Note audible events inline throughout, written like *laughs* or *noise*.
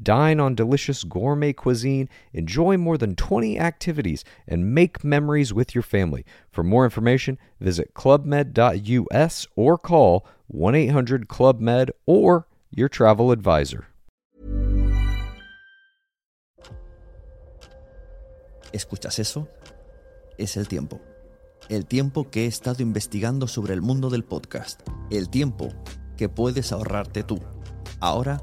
Dine on delicious gourmet cuisine, enjoy more than 20 activities, and make memories with your family. For more information, visit clubmed.us or call 1 800 Club Med or your travel advisor. ¿Escuchas eso? Es el tiempo. El tiempo que he estado investigando sobre el mundo del podcast. El tiempo que puedes ahorrarte tú. Ahora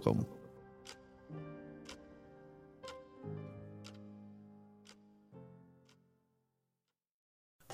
com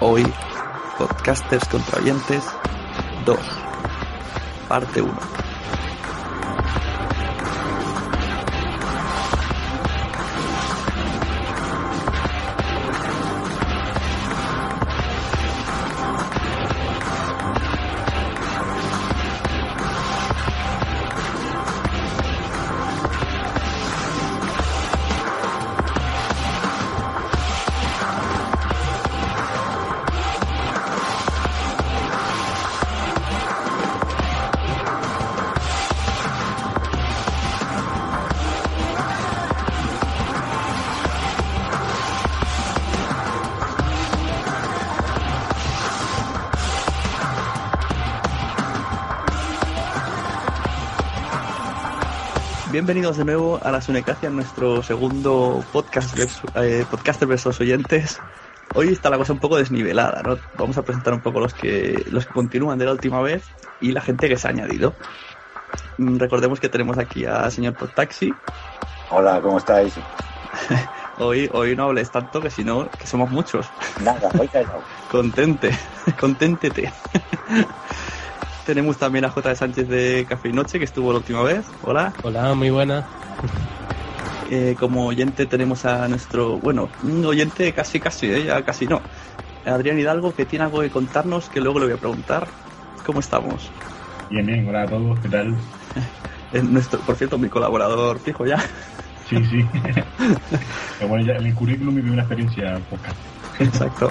Hoy, Podcasters contra oyentes 2, parte 1. Bienvenidos de nuevo a la Sunecacia, nuestro segundo podcast versus, eh, podcaster versus oyentes. Hoy está la cosa un poco desnivelada, ¿no? Vamos a presentar un poco los que los que continúan de la última vez y la gente que se ha añadido. Mm, Recordemos que tenemos aquí a señor Podtaxi, Hola, ¿cómo estáis? *laughs* Hoy, hoy no hables tanto que si no, que somos muchos. Nada, voy callado. Contente, conténtete. Tenemos también a J. Sánchez de Café y Noche, que estuvo la última vez. Hola. Hola, muy buena. *laughs* Eh, como oyente tenemos a nuestro, bueno, un oyente casi casi, ¿eh? ya casi no. Adrián Hidalgo, que tiene algo que contarnos, que luego le voy a preguntar. ¿Cómo estamos? Bien, bien, hola a todos, ¿qué tal? *laughs* Es nuestro, por cierto, mi colaborador fijo ya. Sí, sí. *laughs* Pero bueno, ya en el currículum mi primera experiencia podcast. Exacto.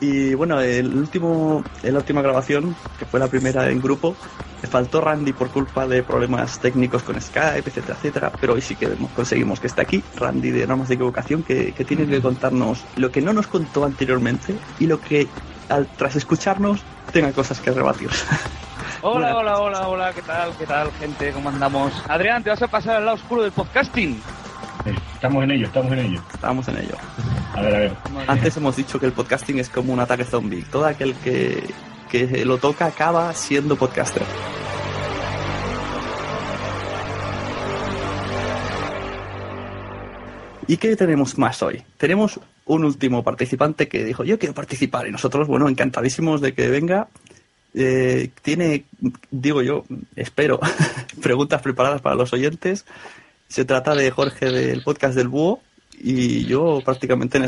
Y bueno, el último, la última grabación, que fue la primera en grupo, me faltó Randy por culpa de problemas técnicos con Skype, etcétera, etcétera. Pero hoy sí que conseguimos que esté aquí, Randy de Normas de Equivocación, que, que tiene que contarnos lo que no nos contó anteriormente y lo que, al, tras escucharnos, tenga cosas que rebatir. *laughs* Hola, hola, hola, hola, ¿qué tal? ¿Qué tal, gente? ¿Cómo andamos? Adrián, ¿te vas a pasar al lado oscuro del podcasting? Estamos en ello, estamos en ello. Estamos en ello. A ver, a ver. Antes hemos dicho que el podcasting es como un ataque zombie. Todo aquel que, que lo toca acaba siendo podcaster. ¿Y qué tenemos más hoy? Tenemos un último participante que dijo, yo quiero participar. Y nosotros, bueno, encantadísimos de que venga. Eh, tiene, digo yo, espero, *laughs* preguntas preparadas para los oyentes. Se trata de Jorge del podcast del Búho. Y yo prácticamente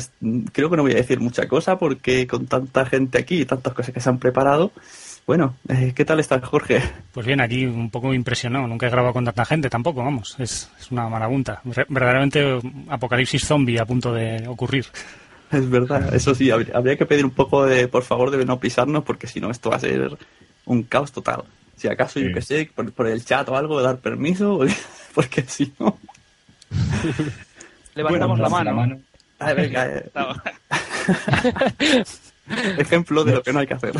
creo que no voy a decir mucha cosa porque con tanta gente aquí y tantas cosas que se han preparado, bueno, eh, ¿qué tal estás, Jorge? Pues bien, aquí un poco impresionado. Nunca he grabado con tanta gente tampoco, vamos. Es, es una marabunta. Verdaderamente apocalipsis zombie a punto de ocurrir. Es verdad, eso sí, habría, habría que pedir un poco de, por favor, de no pisarnos porque si no esto va a ser un caos total. Si acaso, yo que sé, por, por el chat o algo, dar permiso, *laughs* *laughs* porque si no... *laughs* Levantamos Bueno, la mano. Ay, venga, eh, *laughs* ejemplo de lo que no hay que hacer.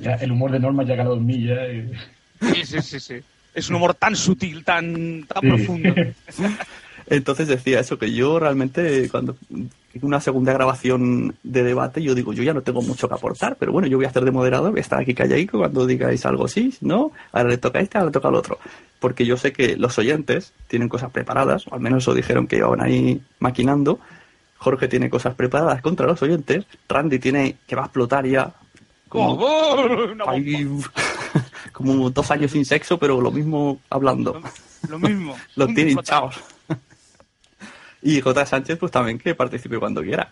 Ya el humor de Norma ya ha mí ya. y- Sí, sí, sí, sí. Es un humor tan sutil, tan, tan Sí. profundo. Entonces decía eso, que yo realmente cuando una segunda grabación de debate, yo digo, yo ya no tengo mucho que aportar, pero bueno, yo voy a hacer de moderador, voy a estar aquí calladico cuando digáis algo sí, no, ahora le toca a este, ahora le toca al otro. Porque yo sé que los oyentes tienen cosas preparadas, o al menos eso dijeron que iban ahí maquinando. Jorge tiene cosas preparadas contra los oyentes, Randy tiene que va a explotar ya. Como, ¡Oh, ahí, *laughs* como dos años sin sexo, pero lo mismo hablando. Lo mismo. *laughs* Los Un tiene disfrutado. hinchados. Y J. Sánchez, pues también que participe cuando quiera.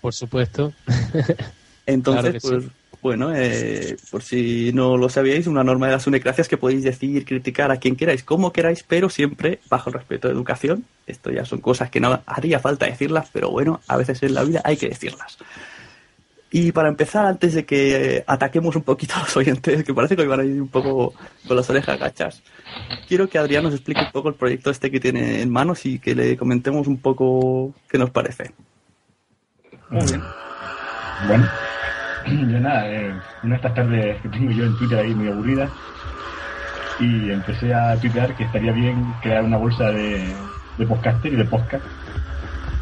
Por supuesto. *laughs* Entonces, Claro pues, sí. bueno, eh, por si no lo sabíais, una norma de las unecracias que podéis decir, criticar a quien queráis, como queráis, pero siempre bajo el respeto de educación. Esto ya son cosas que no haría falta decirlas, pero bueno, a veces en la vida hay que decirlas. Y para empezar, antes de que ataquemos un poquito a los oyentes, que parece que hoy van a ir un poco con las orejas gachas, quiero que Adrián nos explique un poco el proyecto este que tiene en manos y que le comentemos un poco qué nos parece. Muy bien. Bueno, *clears throat* yo nada, eh, una de estas tardes que tengo yo en Twitter ahí muy aburrida y empecé a tuitear que estaría bien crear una bolsa de, de podcaster y de podcast.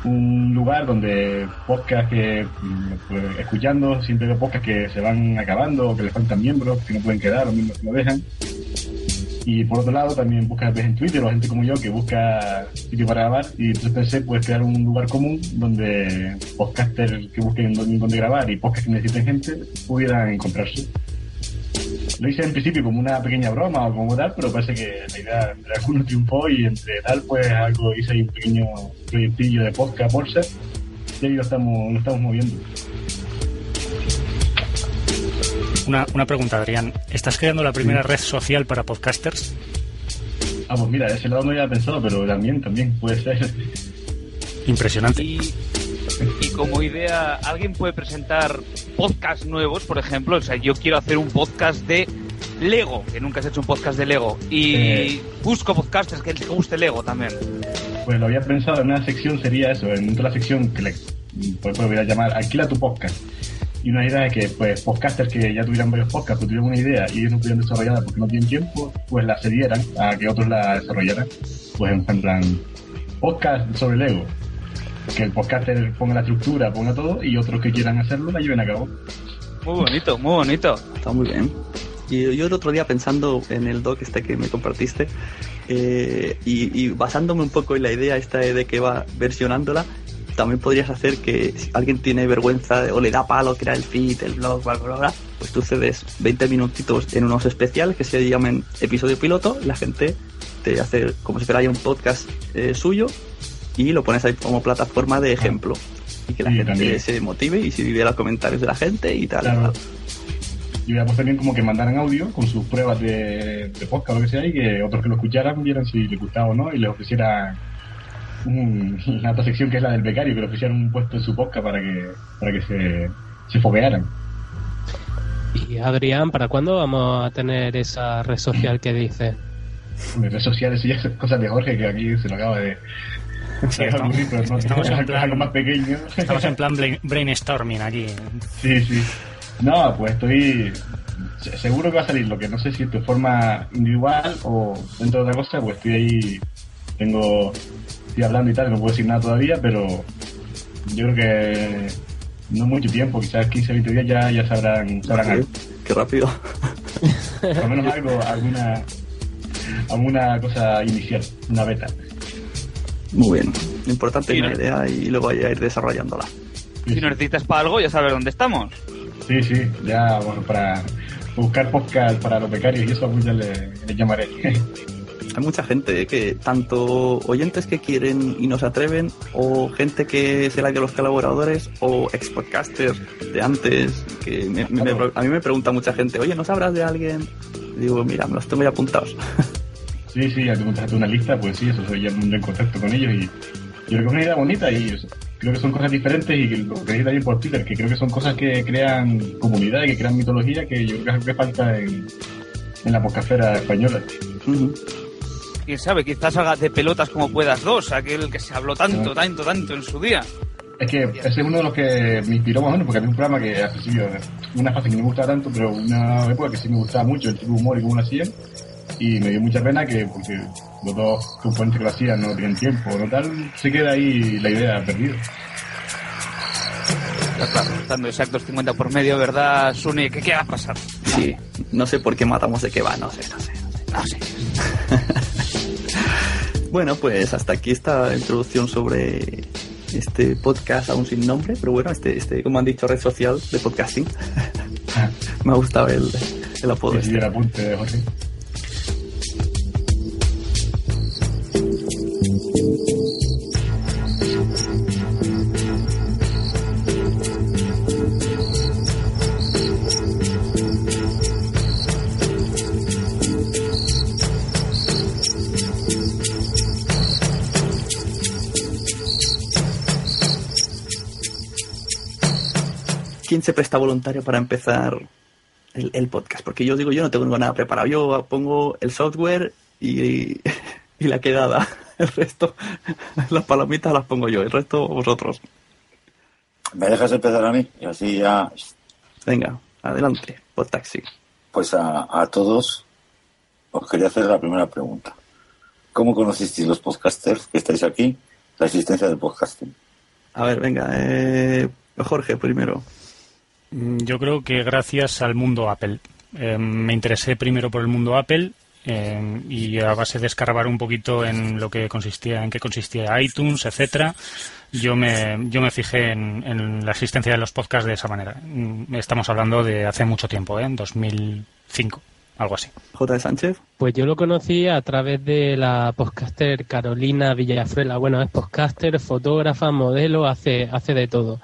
Un lugar donde podcast que, mm, pues, escuchando, siempre veo podcast que se van acabando que le faltan miembros, que no pueden quedar o miembros que no dejan. Y por otro lado, también busca ves en Twitter o gente como yo que busca sitio para grabar. Y entonces pensé, pues, crear un lugar común donde podcasters que busquen dónde, grabar y podcasts que necesiten gente pudieran encontrarse. Lo hice en principio como una pequeña broma o como tal, pero parece que la idea entre algunos *laughs* triunfó y entre tal, pues algo hice ahí un pequeño proyectillo de podcast bolsa y ahí lo estamos, lo estamos moviendo. Una, una pregunta, Adrián. ¿Estás creando la primera red social para podcasters? Ah, pues mira, ese lado no había pensado, pero también, también puede ser. Impresionante. Y, y como idea, ¿alguien puede presentar podcasts nuevos, por ejemplo? O sea, yo quiero hacer un podcast de Lego, que nunca has hecho un podcast de Lego. Y Eh. busco podcasters que les guste Lego también. Pues lo había pensado en una sección, sería eso, en otra sección que le pues, pues voy a llamar Alquila tu podcast. Y una idea es que pues podcasters que ya tuvieran varios podcasts, pues tuvieran una idea y ellos no pudieran desarrollarla porque no tienen tiempo, pues la cedieran a que otros la desarrollaran. Pues en plan, podcast sobre Lego. Que el podcaster ponga la estructura, ponga todo y otros que quieran hacerlo la lleven a cabo. Muy bonito, muy bonito. Está muy bien. Y yo el otro día pensando en el doc este que me compartiste eh, y, y basándome un poco en la idea esta de que va versionándola, también podrías hacer que si alguien tiene vergüenza o le da palo crear el feed, el blog, bla, bla, bla, pues tú cedes 20 minutitos en unos especiales que se llamen episodio piloto, la gente te hace como si fuera ya un podcast eh, suyo y lo pones ahí como plataforma de ejemplo. Y que la gente también. se motive y si vive los comentarios de la gente y tal. Claro. Y hubiera puesto también como que mandaran audio con sus pruebas de, de podcast o lo que sea y que otros que lo escucharan vieran si les gustaba o no y les ofrecieran un- la otra sección que es la del becario, que le ofrecieran un puesto en su podcast para que, para que se, se foguearan. Y Adrián, ¿para cuándo vamos a tener esa red social que dice? Redes sociales y esas cosas de Jorge que aquí se lo acaba de... de ocurrir, pero no, estamos en plan- algo más pequeño. Estamos en plan *laughs* brain- brainstorming aquí. Sí, sí. No, pues estoy se- seguro que va a salir, lo que no sé si de forma individual o dentro de otra cosa, pues estoy ahí, tengo, estoy hablando y tal, no puedo decir nada todavía, pero yo creo que no mucho tiempo, quizás 15, 20 días ya, ya sabrán, sabrán algo. Qué rápido. Por lo menos algo, alguna, alguna cosa inicial, una beta. Muy bien. Lo importante Sí, es una ¿no? idea y luego ya ir desarrollándola. Si nos necesitas para algo, ya sabes dónde estamos. Sí, sí, ya, bueno, para buscar podcast para los becarios y eso, pues ya le, le llamaré. *laughs* Hay mucha gente que, tanto oyentes que quieren y no se atreven, o gente que se la de los colaboradores, o ex podcasters de antes, que me- me- me- a mí me pregunta mucha gente, oye, ¿no sabrás de alguien? Y digo, mira, me los tengo ya apuntados. *laughs* Sí, sí, al encontraste una lista, pues sí, eso soy ya en contacto con ellos y yo creo que es una idea bonita y creo que son cosas diferentes y que lo que también por Twitter, que creo que son cosas que crean comunidad y que crean mitología que yo creo que que falta en, en la podcastera española. Quién sabe, quizás salga de pelotas como puedas dos, aquel que se habló tanto, tanto, tanto en su día. Es que ese es uno de los que me inspiró más o menos, porque había un programa que al principio, una fase que no me gustaba tanto, pero una época que sí me gustaba mucho, el tipo de humor y cómo lo hacían, y me dio mucha pena que, porque los dos componentes que lo hacían no tienen tiempo, no tal, se queda ahí la idea perdida. Está claro, estando exactos 50 por medio, ¿verdad, Sune? ¿Qué, qué va a pasar? Sí, no sé por qué matamos de qué va, no sé, no sé. No sé. Bueno, pues hasta aquí esta introducción sobre este podcast aún sin nombre, pero bueno, este, este como han dicho, red social de podcasting. *laughs* Me ha gustado el, el apodo. Sí, este. el apunte de Jorge. Se presta voluntario para empezar el, el podcast? Porque yo digo, yo no tengo nada preparado. Yo pongo el software y, *laughs* y la quedada. *laughs* El resto, las palomitas las pongo yo. El resto, vosotros. ¿Me dejas empezar a mí? Y así ya, Venga, adelante, podtaxi. pues a, a todos os quería hacer la primera pregunta. ¿Cómo conocisteis los podcasters que estáis aquí? La existencia del podcasting. A ver, venga, eh, Jorge primero. Mm, Yo creo que gracias al mundo Apple. Eh, me interesé primero por el mundo Apple eh, y a base de escarbar un poquito en lo que consistía, en qué consistía iTunes, etcétera, yo me, yo me fijé en, en la existencia de los podcasts de esa manera. Mm, Estamos hablando de hace mucho tiempo, ¿eh? en 2005, algo así. J. de Sánchez. Pues yo lo conocí a través de la podcaster Carolina Villazuela. Bueno, es podcaster, fotógrafa, modelo, hace, hace de todo.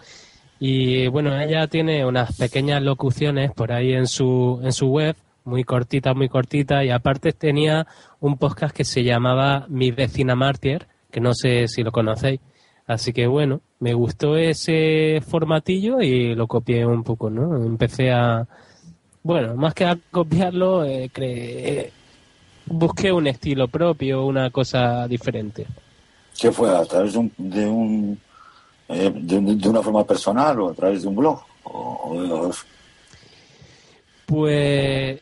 Y bueno, ella tiene unas pequeñas locuciones por ahí en su, en su web, muy cortita, muy cortita, y aparte tenía un podcast que se llamaba Mi vecina Mártir, que no sé si lo conocéis. Así que bueno, me gustó ese formatillo y lo copié un poco, ¿no? Empecé a, bueno, más que a copiarlo, eh, cre- busqué un estilo propio, una cosa diferente. ¿Qué fue? ¿A través de, un, de, un, eh, de, un- de una forma personal o a través de un blog? O, de Pues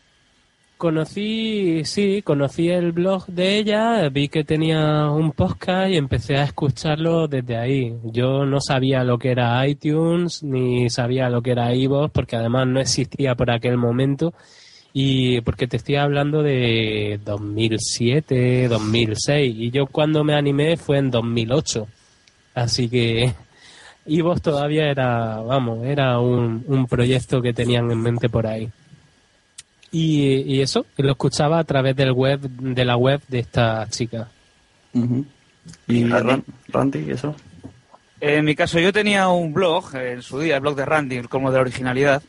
conocí, sí, conocí el blog de ella, vi que tenía un podcast y empecé a escucharlo desde ahí. Yo no sabía lo que era iTunes ni sabía lo que era iVoox porque además no existía por aquel momento Y porque te estoy hablando de 2007, 2006. Y yo cuando me animé fue en 2008. Así que vos todavía era, vamos, era un, un proyecto que tenían en mente por ahí. Y, y eso, lo escuchaba a través del web, de la web de esta chica. ¿Y Randy, eso? En mi caso, yo tenía un blog en su día, el blog de Randy, como de la originalidad,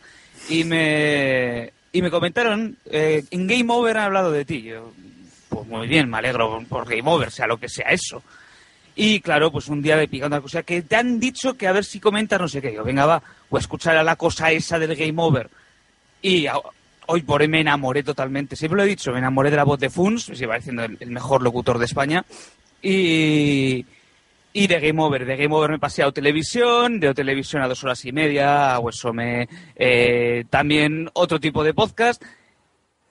y me, y me comentaron, eh, en Game Over han hablado de ti. Yo, pues muy bien, me alegro por Game Over, sea lo que sea eso. Y claro, pues un día me picando una cosa que te han dicho que a ver si comentas no sé qué. Yo, venga, va, o escuchar a la cosa esa del Game Over. Y hoy por hoy me enamoré totalmente. Siempre lo he dicho, me enamoré de la voz de Funs, me va diciendo el, mejor locutor de España. Y, y de Game Over. De Game Over me pasé a televisión, de televisión a dos horas y media, a eso me eh, también otro tipo de podcast.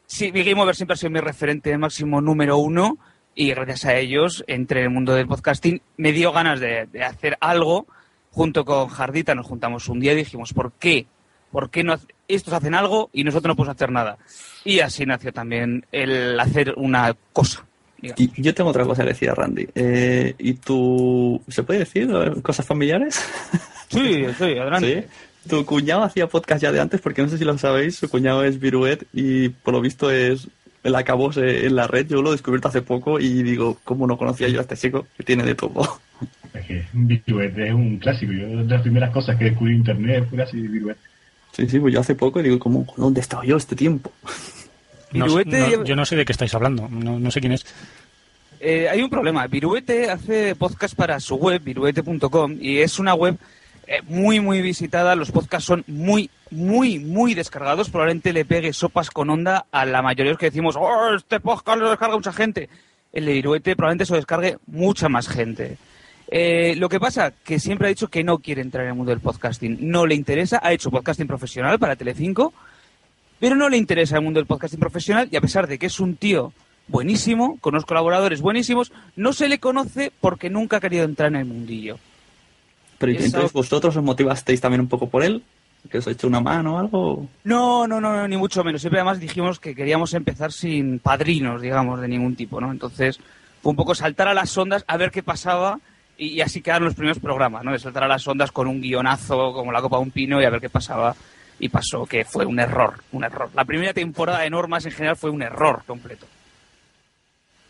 Sí, mi Game Over siempre ha sido mi referente máximo número uno y gracias a ellos entre el mundo del podcasting me dio ganas de, hacer algo junto con Jardita nos juntamos un día y dijimos ¿por qué? ¿por qué no estos hacen algo y nosotros no podemos hacer nada? y así nació también el hacer una cosa y yo tengo otra cosa que decir a Randy. Eh, ¿Y tú, se puede decir cosas familiares? Sí, sí, adelante. Tu cuñado hacía podcast ya de antes, porque no sé si lo sabéis, su cuñado es Viruet y por lo visto es el acabose en la red. Yo lo he descubierto hace poco y digo, ¿cómo no conocía yo a este chico que tiene de todo? *laughs* Es que Viruet es un clásico. Yo, de las primeras cosas que descubrí en internet fue así Viruet. Sí, sí, pues yo hace poco digo, ¿cómo, ¿dónde estaba yo este tiempo? *laughs* yo no sé de qué estáis hablando, no, sé quién es. Eh, hay un problema. Viruete hace podcast para su web, viruete.com, y es una web eh, muy, muy visitada. Los podcasts son muy, muy, muy descargados. Probablemente le pegue sopas con onda a la mayoría de los que decimos, oh, este podcast lo descarga mucha gente. El de Viruete probablemente se lo descargue mucha más gente. Eh, lo que pasa que siempre ha dicho que no quiere entrar en el mundo del podcasting. No le interesa. Ha hecho podcasting profesional para Telecinco pero no le interesa el mundo del podcasting profesional y a pesar de que es un tío buenísimo, con unos colaboradores buenísimos, no se le conoce porque nunca ha querido entrar en el mundillo. Pero entonces vosotros os motivasteis también un poco por él, que os ha hecho una mano o algo. No, no, no, ni mucho menos. Siempre además dijimos que queríamos empezar sin padrinos, digamos, de ningún tipo, ¿no? Entonces fue un poco saltar a las ondas a ver qué pasaba y, así quedaron los primeros programas, ¿no? De saltar a las ondas con un guionazo como la copa de un pino y a ver qué pasaba y pasó que fue un error, un error. La primera temporada de Normas en general fue un error completo.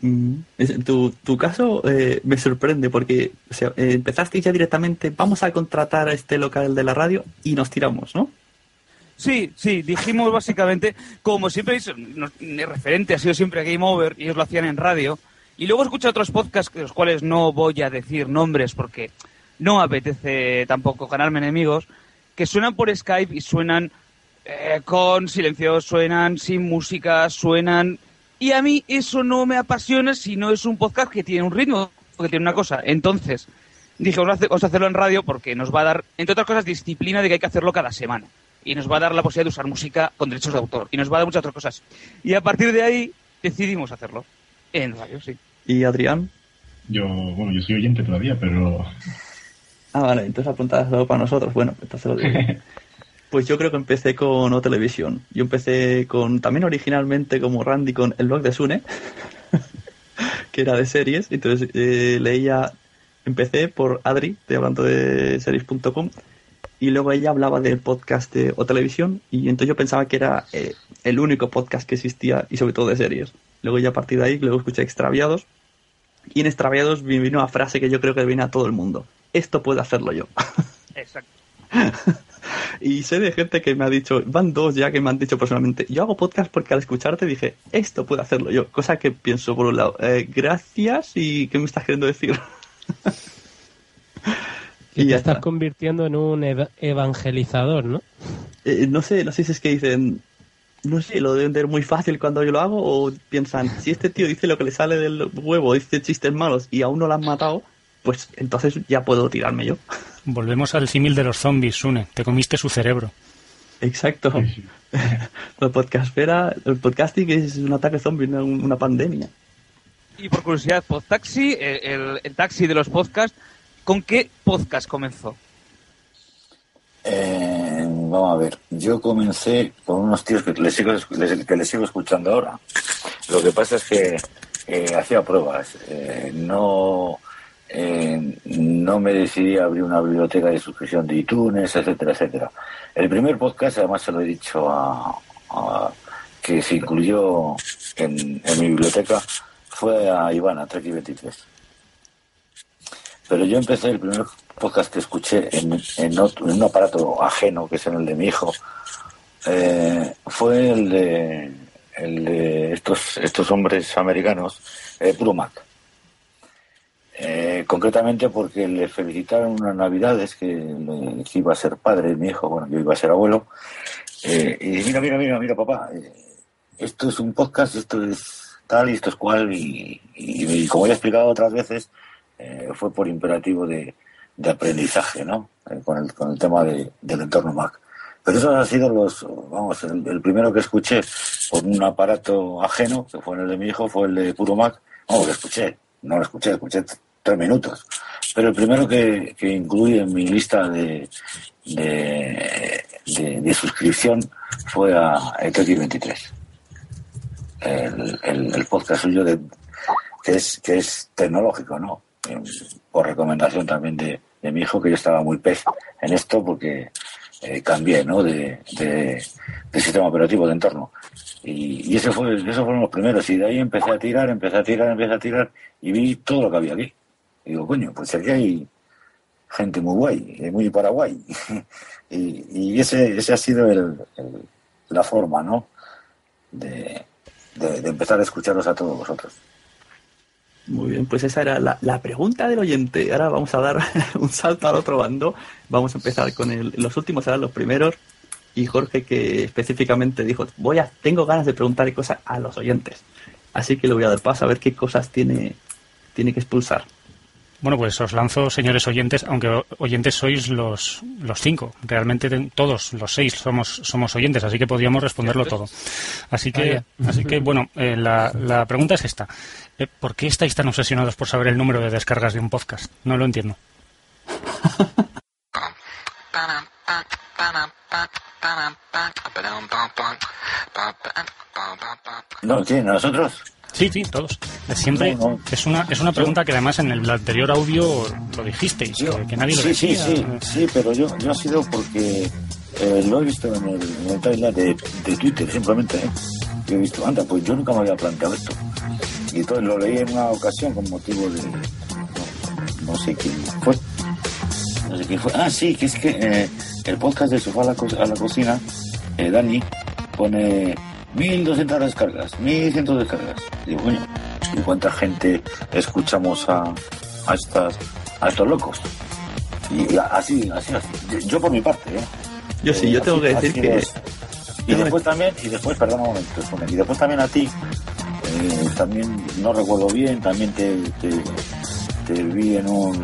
Mm, tu, tu caso eh, me sorprende porque o sea, eh, empezaste ya directamente, vamos a contratar a este local de la radio y nos tiramos, ¿no? Sí, sí, dijimos básicamente, como siempre, mi referente ha sido siempre Game Over y ellos lo hacían en radio. Y luego escuché otros podcasts, de los cuales no voy a decir nombres porque no apetece tampoco ganarme enemigos, que suenan por Skype y suenan eh, con silencio, suenan sin música, suenan... Y a mí eso no me apasiona si no es un podcast que tiene un ritmo, que tiene una cosa. Entonces, dije, vamos a, hacerlo en radio porque nos va a dar, entre otras cosas, disciplina de que hay que hacerlo cada semana. Y nos va a dar la posibilidad de usar música con derechos de autor. Y nos va a dar muchas otras cosas. Y a partir de ahí decidimos hacerlo. En radio, sí. ¿Y Adrián? Yo, bueno, yo soy oyente todavía, pero Ah, vale, entonces apuntadas solo para nosotros. Bueno, entonces lo digo. *laughs* Pues yo creo que empecé con O Televisión. Yo empecé con, también originalmente como Randy, con el blog de Sune, *laughs* que era de series. Entonces eh, leía, empecé por Adri, estoy hablando de series.com, y luego ella hablaba del podcast de O Televisión, y entonces yo pensaba que era eh, el único podcast que existía, y sobre todo de series. Luego ya a partir de ahí, luego escuché Extraviados, y en Extraviados vino una frase que yo creo que viene a todo el mundo esto puedo hacerlo yo. *laughs* Exacto. *laughs* *laughs* y sé de gente que me ha dicho, van dos ya que me han dicho personalmente, yo hago podcast porque al escucharte dije, esto puedo hacerlo yo. Cosa que pienso por un lado, eh, gracias y ¿qué me estás queriendo decir? *laughs* y te estás convirtiendo en un evangelizador, ¿no? Eh, no sé, no sé si es que dicen, no sé, lo deben ver muy fácil cuando yo lo hago o piensan, si este tío dice lo que le sale del huevo, dice chistes malos y aún no lo han matado, pues entonces ya puedo tirarme yo. Volvemos al símil de los zombies, Sune. Te comiste su cerebro. Exacto. *laughs* el podcasting es un ataque zombie, una, pandemia. Y por curiosidad, Podtaxi, el, el, taxi de los podcasts, ¿con qué podcast comenzó? Eh, vamos a ver. Yo comencé con unos tíos que les sigo, les- que les sigo escuchando ahora. Lo que pasa es que eh, hacía pruebas. Eh, no, eh, no me decidí a abrir una biblioteca de suscripción de iTunes, etcétera, etcétera. El primer podcast, además se lo he dicho a, que se incluyó en, mi biblioteca, fue a Iván, a Trek 23. Pero yo empecé el primer podcast que escuché en, otro- en un aparato ajeno, que es en el de mi hijo, eh, fue el de, el de estos, estos hombres americanos, eh. Eh, concretamente porque le felicitaron unas navidades que, le- que iba a ser padre mi hijo, bueno, yo iba a ser abuelo, eh, y mira, mira, mira, mira, papá, eh, esto es un podcast, esto es tal y esto es cual, y, como ya he explicado otras veces, eh, fue por imperativo de, aprendizaje, ¿no? Con, el, con el tema de- del entorno Mac. Pero esos han sido los, vamos, el, primero que escuché por un aparato ajeno, que fue el de mi hijo, fue el de Puro Mac. Vamos, que escuché, no lo escuché, escuché tres minutos. Pero el primero que, que incluí en mi lista de, de, suscripción fue a ETX 23. El, el, podcast suyo de, que es, que es tecnológico, ¿no? Por recomendación también de, de mi hijo, que yo estaba muy pez en esto porque eh, cambié, ¿no? De, de, de sistema operativo, de entorno. Y, y ese fue, esos fueron los primeros. Y de ahí empecé a tirar, empecé a tirar, empecé a tirar y vi todo lo que había aquí. Y digo, coño, pues aquí hay gente muy guay, eh, muy paraguay. *laughs* y y ese, ese ha sido el, la forma, ¿no? De, de, empezar a escucharos a todos vosotros. Muy bien, pues esa era la, la pregunta del oyente. Ahora vamos a dar *laughs* un salto al otro bando. Vamos a empezar con el, los últimos, serán los primeros. Y Jorge que específicamente dijo, voy a, tengo ganas de preguntarle cosas a los oyentes. Así que le voy a dar paso a ver qué cosas tiene, tiene que expulsar. Bueno, pues os lanzo, señores oyentes, aunque oyentes sois los, los cinco. Realmente te- todos los seis somos, somos oyentes, así que podríamos responderlo todo. Así que, Vaya. así que bueno, eh, la, la pregunta es esta. Eh, ¿Por qué estáis tan obsesionados por saber el número de descargas de un podcast? No lo entiendo. *laughs* No, ¿quién? ¿Nosotros? Sí, sí, todos. Siempre No, no. es una es una pregunta que además en el anterior audio lo dijisteis, que, que nadie lo sí, sí, decía. sí, sí, pero yo, yo ha sido porque eh, lo he visto en el, en el timeline de, de Twitter, simplemente. ¿eh? Yo he visto, anda, pues yo nunca me había planteado esto. Y entonces lo leí en una ocasión con motivo de. No, no sé quién fue. No sé quién fue. Ah, sí, que es que eh, el podcast de Sofá a la, Co- a la Cocina, eh, Dani, pone 1200 descargas, 1100 descargas. Digo, ¿y cuánta gente escuchamos a, a, estas, a estos locos? Y así, así, así. Yo, yo por mi parte, ¿eh? Yo sí, yo tengo que decir que... es. Y después también, y después, perdón un momento, y después también a ti, eh, también, no recuerdo bien, también te, te, te vi en un,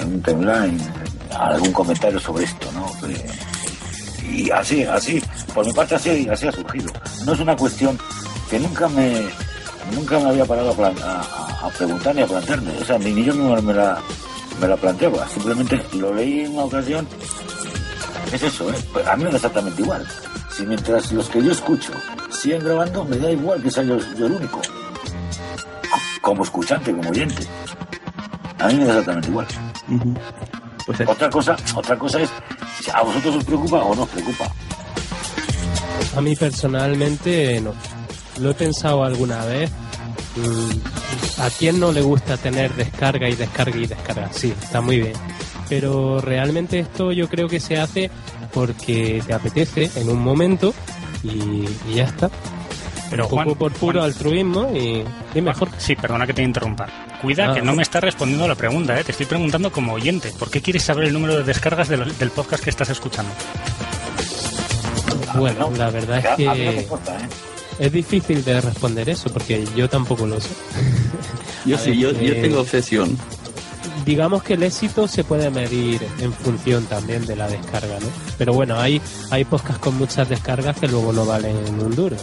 en un timeline algún comentario sobre esto, ¿no? Que- y así, así, por mi parte así, así ha surgido. No es una cuestión que nunca me, nunca me había parado a, plan- a- a- preguntar ni a plantearme, o sea, ni, ni yo mismo me la, me la planteaba, simplemente lo leí en una ocasión es eso, ¿eh? Pues a mí me da exactamente igual. Si mientras los que yo escucho siguen grabando, me da igual que sea yo, yo el único. Como escuchante, como oyente. A mí me da exactamente igual. Pues otra cosa, otra cosa es a vosotros os preocupa o no os preocupa. A mí personalmente no. Lo he pensado alguna vez. Mm, ¿A quién no le gusta tener descarga y descarga y descarga? Sí, está muy bien. Pero realmente esto yo creo que se hace porque te apetece en un momento y, y ya está. Pero un poco Juan, por puro Juan. altruismo y, y mejor. Sí, perdona que te interrumpa. Cuida Ah. que no me estás respondiendo a la pregunta, ¿eh? te estoy preguntando como oyente. ¿Por qué quieres saber el número de descargas de lo- del podcast que estás escuchando? Bueno, la verdad es que importa, ¿eh? es difícil de responder eso porque yo tampoco lo sé. *laughs* Yo A sí, ver, yo, yo eh, tengo obsesión. digamos que el éxito se puede medir en función también de la descarga, ¿no? Pero bueno, hay, hay podcasts con muchas descargas que luego no valen un duro.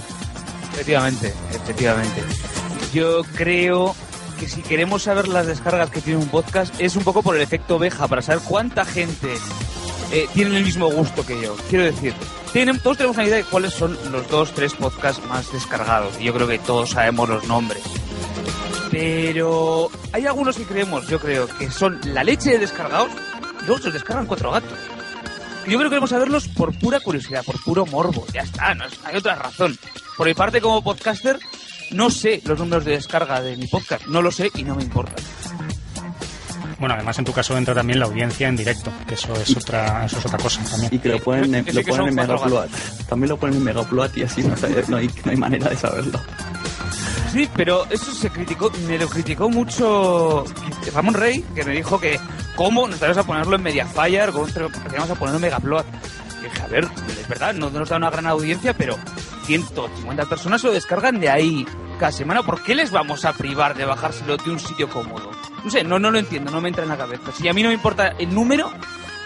Efectivamente, efectivamente. Yo creo que si queremos saber las descargas que tiene un podcast es un poco por el efecto oveja, para saber cuánta gente eh, tienen el mismo gusto que yo. Quiero decir, tienen, todos tenemos una idea de cuáles son los dos, tres podcasts más descargados. Y yo creo que todos sabemos los nombres. Pero hay algunos que creemos, yo creo, que son la leche de descargados y luego se los descargan cuatro gatos. Yo creo que queremos saberlos por pura curiosidad, por puro morbo. Ya está, no hay otra razón. Por mi parte, como podcaster, no sé los números de descarga de mi podcast. No lo sé y no me importa. Bueno, además en tu caso entra también la audiencia en directo, que eso es otra, eso es otra cosa también. Y que lo ponen en, lo ponen en Megaupload. También lo ponen en Megaupload y así no, sé, no, hay, no hay manera de saberlo. Sí, pero eso se criticó, me lo criticó mucho Ramón Rey, que me dijo que cómo nos vamos a ponerlo en Mediafire, cómo vamos a ponerlo en Megaplot. Y dije, a ver, es verdad, no nos da una gran audiencia, pero 150 personas lo descargan de ahí cada semana. ¿Por qué les vamos a privar de bajárselo de un sitio cómodo? No sé, no, no lo entiendo, no me entra en la cabeza. Si a mí no me importa el número,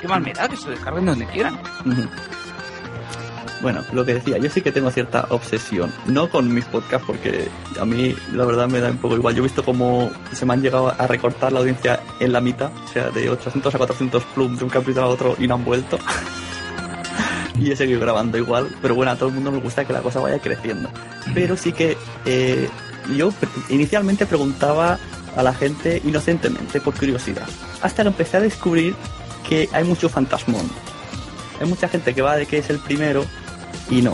¿qué más me da que se lo descarguen donde quieran? Bueno, lo que decía, yo sí que tengo cierta obsesión, no con mis podcasts, porque a mí la verdad me da un poco igual. Yo he visto cómo se me han llegado a recortar la audiencia en la mitad, o sea, de 800 a 400 plum de un capítulo a otro y no han vuelto. *laughs* y he seguido grabando igual, pero bueno, a todo el mundo nos gusta que la cosa vaya creciendo. Pero sí que eh, yo inicialmente preguntaba a la gente inocentemente, por curiosidad, hasta que empecé a descubrir que hay mucho fantasmón. Hay mucha gente que va de que es el primero y no.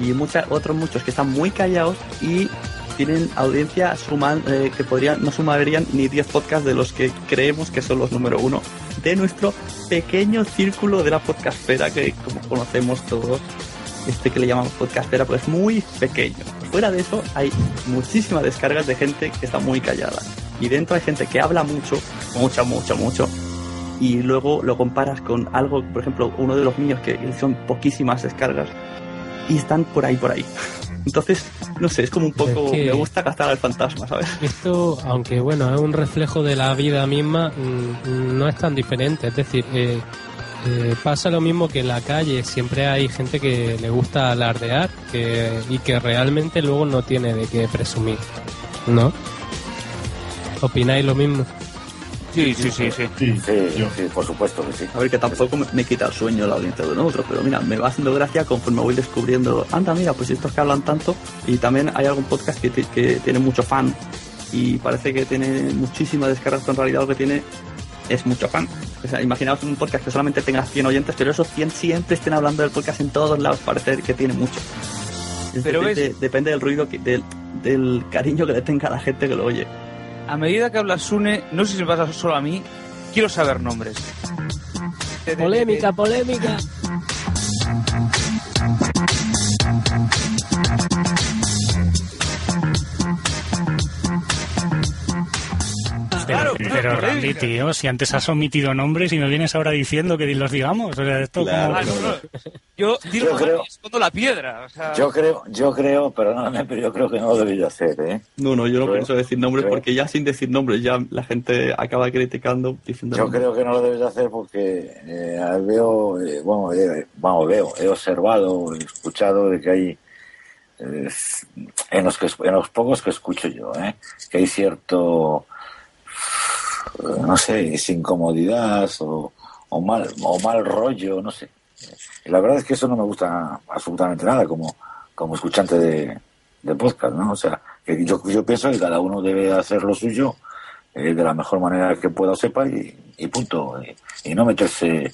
Y mucha, otros muchos que están muy callados y tienen audiencia suman, eh, que podrían, no sumarían ni 10 podcasts de los que creemos que son los número uno de nuestro pequeño círculo de la podcastfera que como conocemos todos este que le llamamos podcastera pues es muy pequeño fuera de eso hay muchísimas descargas de gente que está muy callada y dentro hay gente que habla mucho mucho mucho mucho y luego lo comparas con algo, por ejemplo, uno de los míos que son poquísimas descargas y están por ahí, por ahí. Entonces, no sé, es como un poco, Es que- me gusta gastar al fantasma, ¿sabes? Esto, aunque bueno, es un reflejo de la vida misma, mm, no es tan diferente. Es decir, eh, eh, pasa lo mismo que en la calle. Siempre hay gente que le gusta alardear que, y que realmente luego no tiene de qué presumir. ¿No? ¿Opináis lo mismo? Sí, sí, sí, sí. Sí, Sí, yo. sí, por supuesto que sí. A ver, que tampoco me, me quita el sueño la audiencia de un otro, pero mira, me va haciendo gracia conforme voy descubriendo, anda, mira, pues estos que hablan tanto, y también hay algún podcast que, que tiene mucho fan, y parece que tiene muchísimas descargas, pero en realidad lo que tiene es mucho fan. O sea, imaginaos un podcast que solamente tenga 100 oyentes, pero esos 100 siempre estén hablando del podcast en todos lados, parece que tiene mucho. Pero depende, depende del ruido, que- del, del cariño que le tenga a la gente que lo oye. A medida que habla Sune, no sé si me pasa solo a mí, quiero saber nombres. Polémica, polémica. Pero, Randy, tío, si antes has omitido nombres y me vienes ahora diciendo que los digamos. O sea, esto Claro. como-. Yo digo creo- escondo la piedra. O sea, Yo creo, yo creo, perdóname, pero yo creo que no lo debería hacer, ¿eh? No, no, yo no pienso decir nombres porque ya sin decir nombres ya la gente acaba criticando diciendo Yo creo que no lo debes de hacer porque eh, veo, eh, bueno, eh, vamos, veo, he observado, he escuchado de que hay, eh, en, los que, en los pocos que escucho yo, ¿eh? que hay cierto, eh, no sé, es incomodidad o, o mal, o mal rollo, no sé. La verdad es que eso no me gusta absolutamente nada como, como escuchante de, de podcast, ¿no? O sea, que yo, yo pienso que cada uno debe hacer lo suyo eh, de la mejor manera que pueda o sepa y, y punto. Y, y no meterse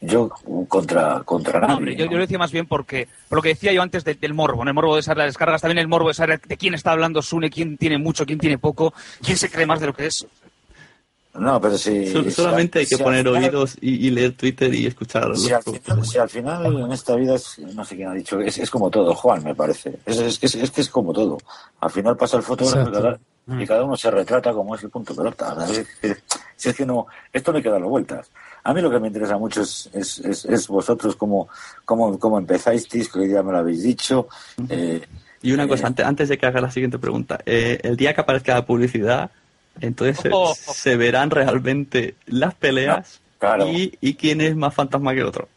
yo contra, contra no, nadie. yo, ¿no? yo lo decía más bien porque, por lo que decía yo antes de- del morbo, en el morbo de las descargas, también el morbo de saber de quién está hablando Sune, quién tiene mucho, quién tiene poco, quién se cree más de lo que es. No, pero si... Si- solamente hay que si poner al final- oídos y, y leer Twitter y escuchar Si al, final, si al final en esta vida, es, no sé quién ha dicho, es, es como todo, Juan, me parece. Es, es, que es, es que es como todo. Al final pasa el fotógrafo y cada, y cada uno se retrata como es el punto de pelota. Si es que no, esto no hay que darle vueltas. A mí lo que me interesa mucho es, es, es, es vosotros, cómo, cómo, cómo empezáis, que ya me lo habéis dicho. Eh, Y una eh, cosa, antes, antes de que haga la siguiente pregunta, eh, el día que aparezca la publicidad, entonces se- Oh. se, verán realmente las peleas Claro. y, y quién es más fantasma que otro.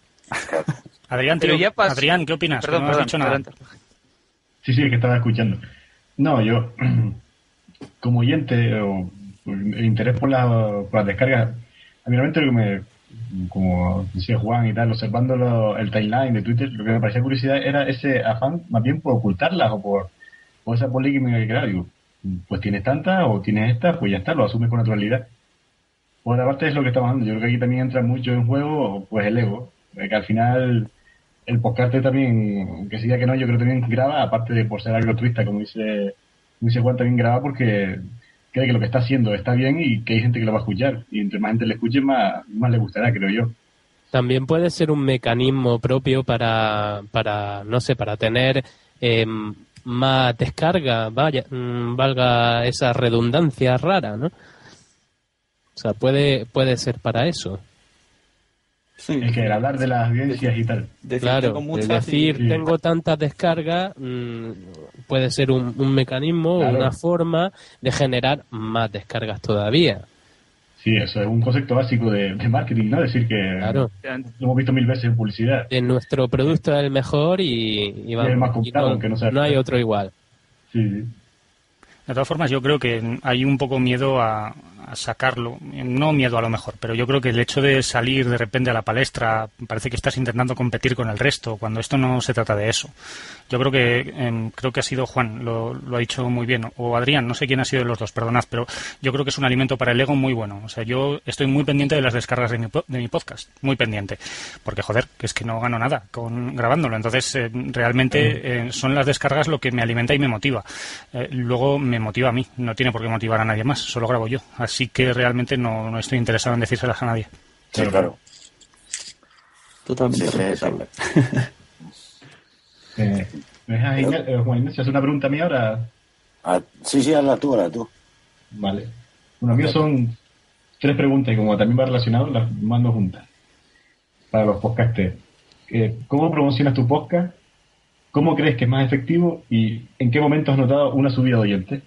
Adrián, tío, ya Adrián, ¿qué opinas? Perdón, no has perdón, dicho nada. adelante. Sí, sí, que estaba escuchando. No, yo, *clears throat* como oyente o por el interés por, la, por las descargas, a mí realmente lo que me, como decía Juan y tal, observando lo- el timeline de Twitter, lo que me parecía curiosidad era ese afán más bien por ocultarlas o por, por esa polémica que crear. Digo, pues tienes tantas o tienes estas, pues ya está, lo asumes con naturalidad. Por otra parte es lo que estamos hablando. Yo creo que aquí también entra mucho en juego pues el ego. Que al final el podcast también, que siga que no, yo creo que también graba, aparte de por ser algo altruista, como dice, como dice Juan, también graba porque cree que lo que está haciendo está bien y que hay gente que lo va a escuchar. Y entre más gente le escuche, más, más le gustará, creo yo. También puede ser un mecanismo propio para, para no sé, para tener eh, más descarga, vaya, mm, valga esa redundancia rara, ¿no? O sea, puede, puede ser para eso. Es que el hablar de las audiencias y tal. claro, el decir Sí. tengo tantas descargas mm, puede ser un, un mecanismo, Claro. una forma de generar más descargas todavía. Sí, eso es un concepto básico de, de marketing, ¿no? Decir que Claro. lo hemos visto mil veces en publicidad. De nuestro producto es el mejor y, y vamos, el más y comprado, no, aunque no sea- no hay otro igual. Sí, sí. De todas formas, yo creo que hay un poco miedo a, a sacarlo. No miedo a lo mejor, pero yo creo que el hecho de salir de repente a la palestra parece que estás intentando competir con el resto, cuando esto no se trata de eso. Yo creo que em, creo que ha sido Juan, lo, lo ha dicho muy bien, o Adrián, no sé quién ha sido de los dos, perdonad, pero yo creo que es un alimento para el ego muy bueno. O sea, yo estoy muy pendiente de las descargas de mi, po- de mi podcast, muy pendiente, porque joder, que es que no gano nada con grabándolo. Entonces, eh, realmente eh, son las descargas lo que me alimenta y me motiva. Eh, luego me motiva a mí, no tiene por qué motivar a nadie más, solo grabo yo. Así que realmente no, no estoy interesado en decírselas a nadie. Sí, claro. Totalmente Sí, sí, respetable. Eh, ¿Me dejas, Igna- eh, Juan Ignacio, hacer una pregunta a mí ahora? Ah, sí, sí, habla tú, habla tú. Vale. Bueno, mío son tres preguntas y como también va relacionado, las mando juntas. Para los podcasters. Eh, ¿Cómo promocionas tu podcast? ¿Cómo crees que es más efectivo? ¿Y en qué momento has notado una subida de oyentes?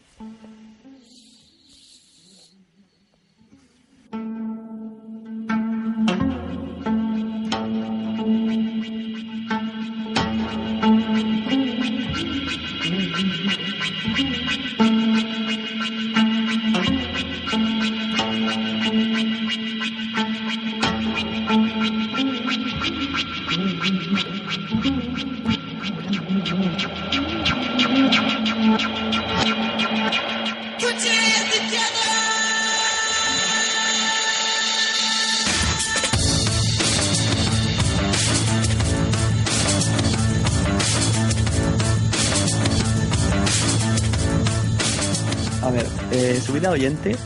Oyente,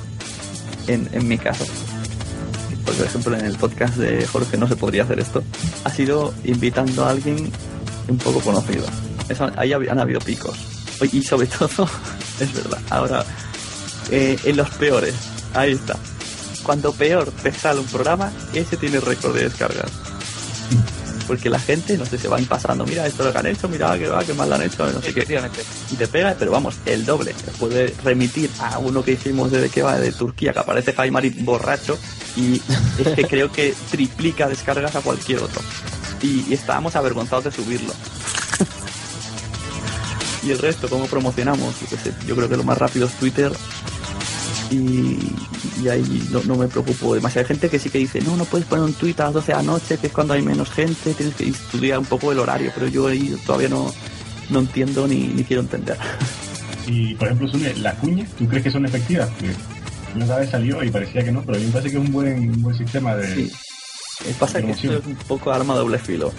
en, en mi caso, por ejemplo en el podcast de Jorge no se podría hacer esto, ha sido invitando a alguien un poco conocido. Eso, ahí han habido picos. Y sobre *laughs* todo, es verdad, ahora, eh, en los peores, ahí está. Cuando peor te sale un programa, ese tiene récord de descargas. Porque la gente, no sé, se van pasando, mira esto lo que han hecho, mira que va, que mal lo han hecho, no sé qué. Y te pega, pero vamos, el doble. Te puede remitir a uno que hicimos de que va de Turquía, que aparece Jaimari borracho, y es que creo que triplica descargas a cualquier otro. Y, estábamos avergonzados de subirlo. y el resto, ¿cómo promocionamos? Yo creo que lo más rápido es Twitter. Y, y ahí no, no me preocupo demasiado. Hay gente que sí que dice, no, no puedes poner un tweet a las 12 de la noche, que es cuando hay menos gente, tienes que estudiar un poco el horario, pero yo ahí todavía no, no entiendo ni, ni quiero entender. Y, por ejemplo, Sune, las cuñas, ¿tú crees que son efectivas? Porque una vez salió y parecía que no, pero a mí me parece que es un buen, un buen sistema de... Sí. Eh, pasa que esto es un poco arma doble filo.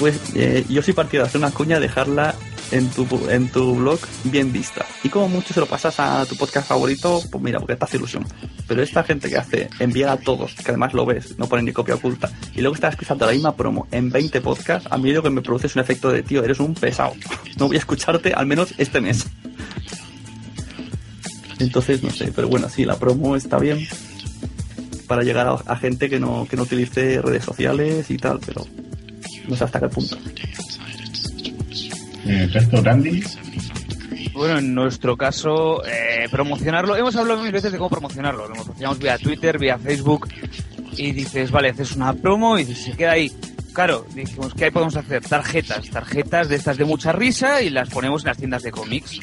Pues eh, yo soy partidario de hacer una cuña, dejarla en tu, en tu blog bien vista. Y como mucho se lo pasas a tu podcast favorito, pues mira, porque te hace ilusión. Pero esta gente que hace enviar a todos, que además lo ves, no ponen ni copia oculta, y luego estás escuchando la misma promo en 20 podcasts, a mí lo que me produce es un efecto de tío, eres un pesado. *laughs* No voy a escucharte al menos este mes. Entonces, no sé, pero bueno, sí, la promo está bien para llegar a, a gente que no, que no utilice redes sociales y tal, pero no sé hasta qué punto. Eh, resto, Randy, Bueno, en nuestro caso, eh, promocionarlo. Hemos hablado mil veces de cómo promocionarlo. Lo promocionamos vía Twitter, vía Facebook. Y dices, vale, haces una promo y se queda ahí. Claro, dijimos, ¿qué podemos hacer? Tarjetas, tarjetas de estas de mucha risa y las ponemos en las tiendas de cómics.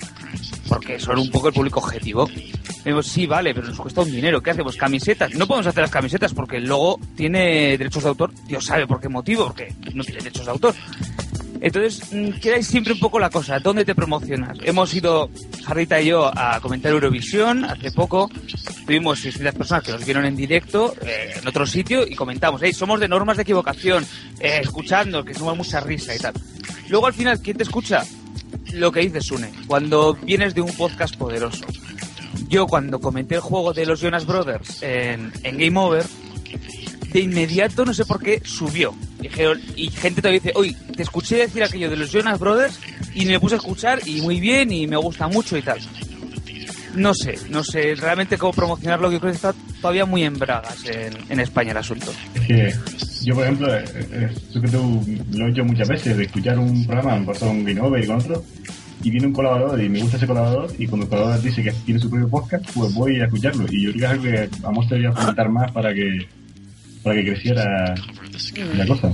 porque son un poco el público objetivo. Decimos, sí, vale, pero nos cuesta un dinero. ¿Qué hacemos? ¿Camisetas? No podemos hacer las camisetas porque el logo tiene derechos de autor. Dios sabe por qué motivo, porque no tiene derechos de autor. Entonces, mm, queráis siempre un poco la cosa, ¿dónde te promocionas? Hemos ido, Jarrita y yo, a comentar Eurovisión hace poco. Tuvimos 600 personas que nos vieron en directo eh, en otro sitio y comentamos, hey, somos de normas de equivocación, eh, escuchando, que somos mucha risa y tal. Luego, al final, ¿quién te escucha? Lo que dice Sune, cuando vienes de un podcast poderoso. Yo, cuando comenté el juego de los Jonas Brothers en, en Game Over, de inmediato, no sé por qué, subió. Y gente todavía dice, oye, te escuché decir aquello de los Jonas Brothers y me puse a escuchar y muy bien y me gusta mucho y tal. No sé, no sé realmente cómo promocionarlo, yo creo que está todavía muy en bragas en, en España el asunto. Es yo, por ejemplo, eh, eh, lo he hecho muchas veces, de escuchar un programa con Game Over y con otro, y viene un colaborador y me gusta ese colaborador, y cuando el colaborador dice que tiene su propio podcast, pues voy a escucharlo. Y yo creo que es algo que vamos a fomentar más para que, para que creciera la cosa.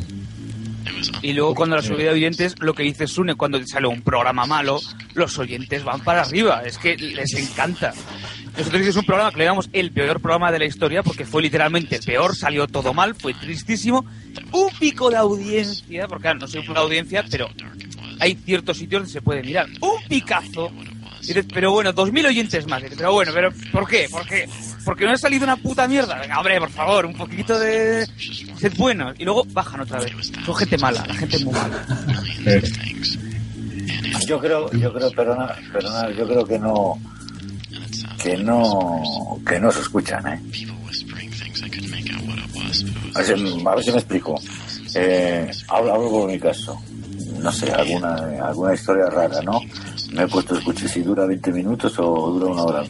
Y luego cuando la subida de oyentes, lo que dice Sune, cuando sale un programa malo, los oyentes van para arriba. Es que les encanta. Nosotros hicimos un programa que le llamamos el peor programa de la historia porque fue literalmente el peor, salió todo mal, fue tristísimo. Un pico de audiencia, porque claro, no soy una audiencia, pero hay ciertos sitios donde se puede mirar. Un picazo. Y dices, pero bueno, dos mil oyentes más. Y dices, pero bueno, pero ¿por qué? ¿Por qué? Porque no ha salido una puta mierda. Venga, hombre, por favor, un poquito de... Sed buenos. Y luego bajan otra vez. Son gente mala, la gente muy mala. *laughs* Yo creo, yo creo, perdona, perdona, yo creo que no, que no, que no se escuchan, ¿eh? A ver, si- a ver si me explico. Eh, hablo, hablo por mi caso. No sé, alguna, alguna historia rara, ¿no? Me he puesto a escuchar si dura 20 minutos o dura una hora.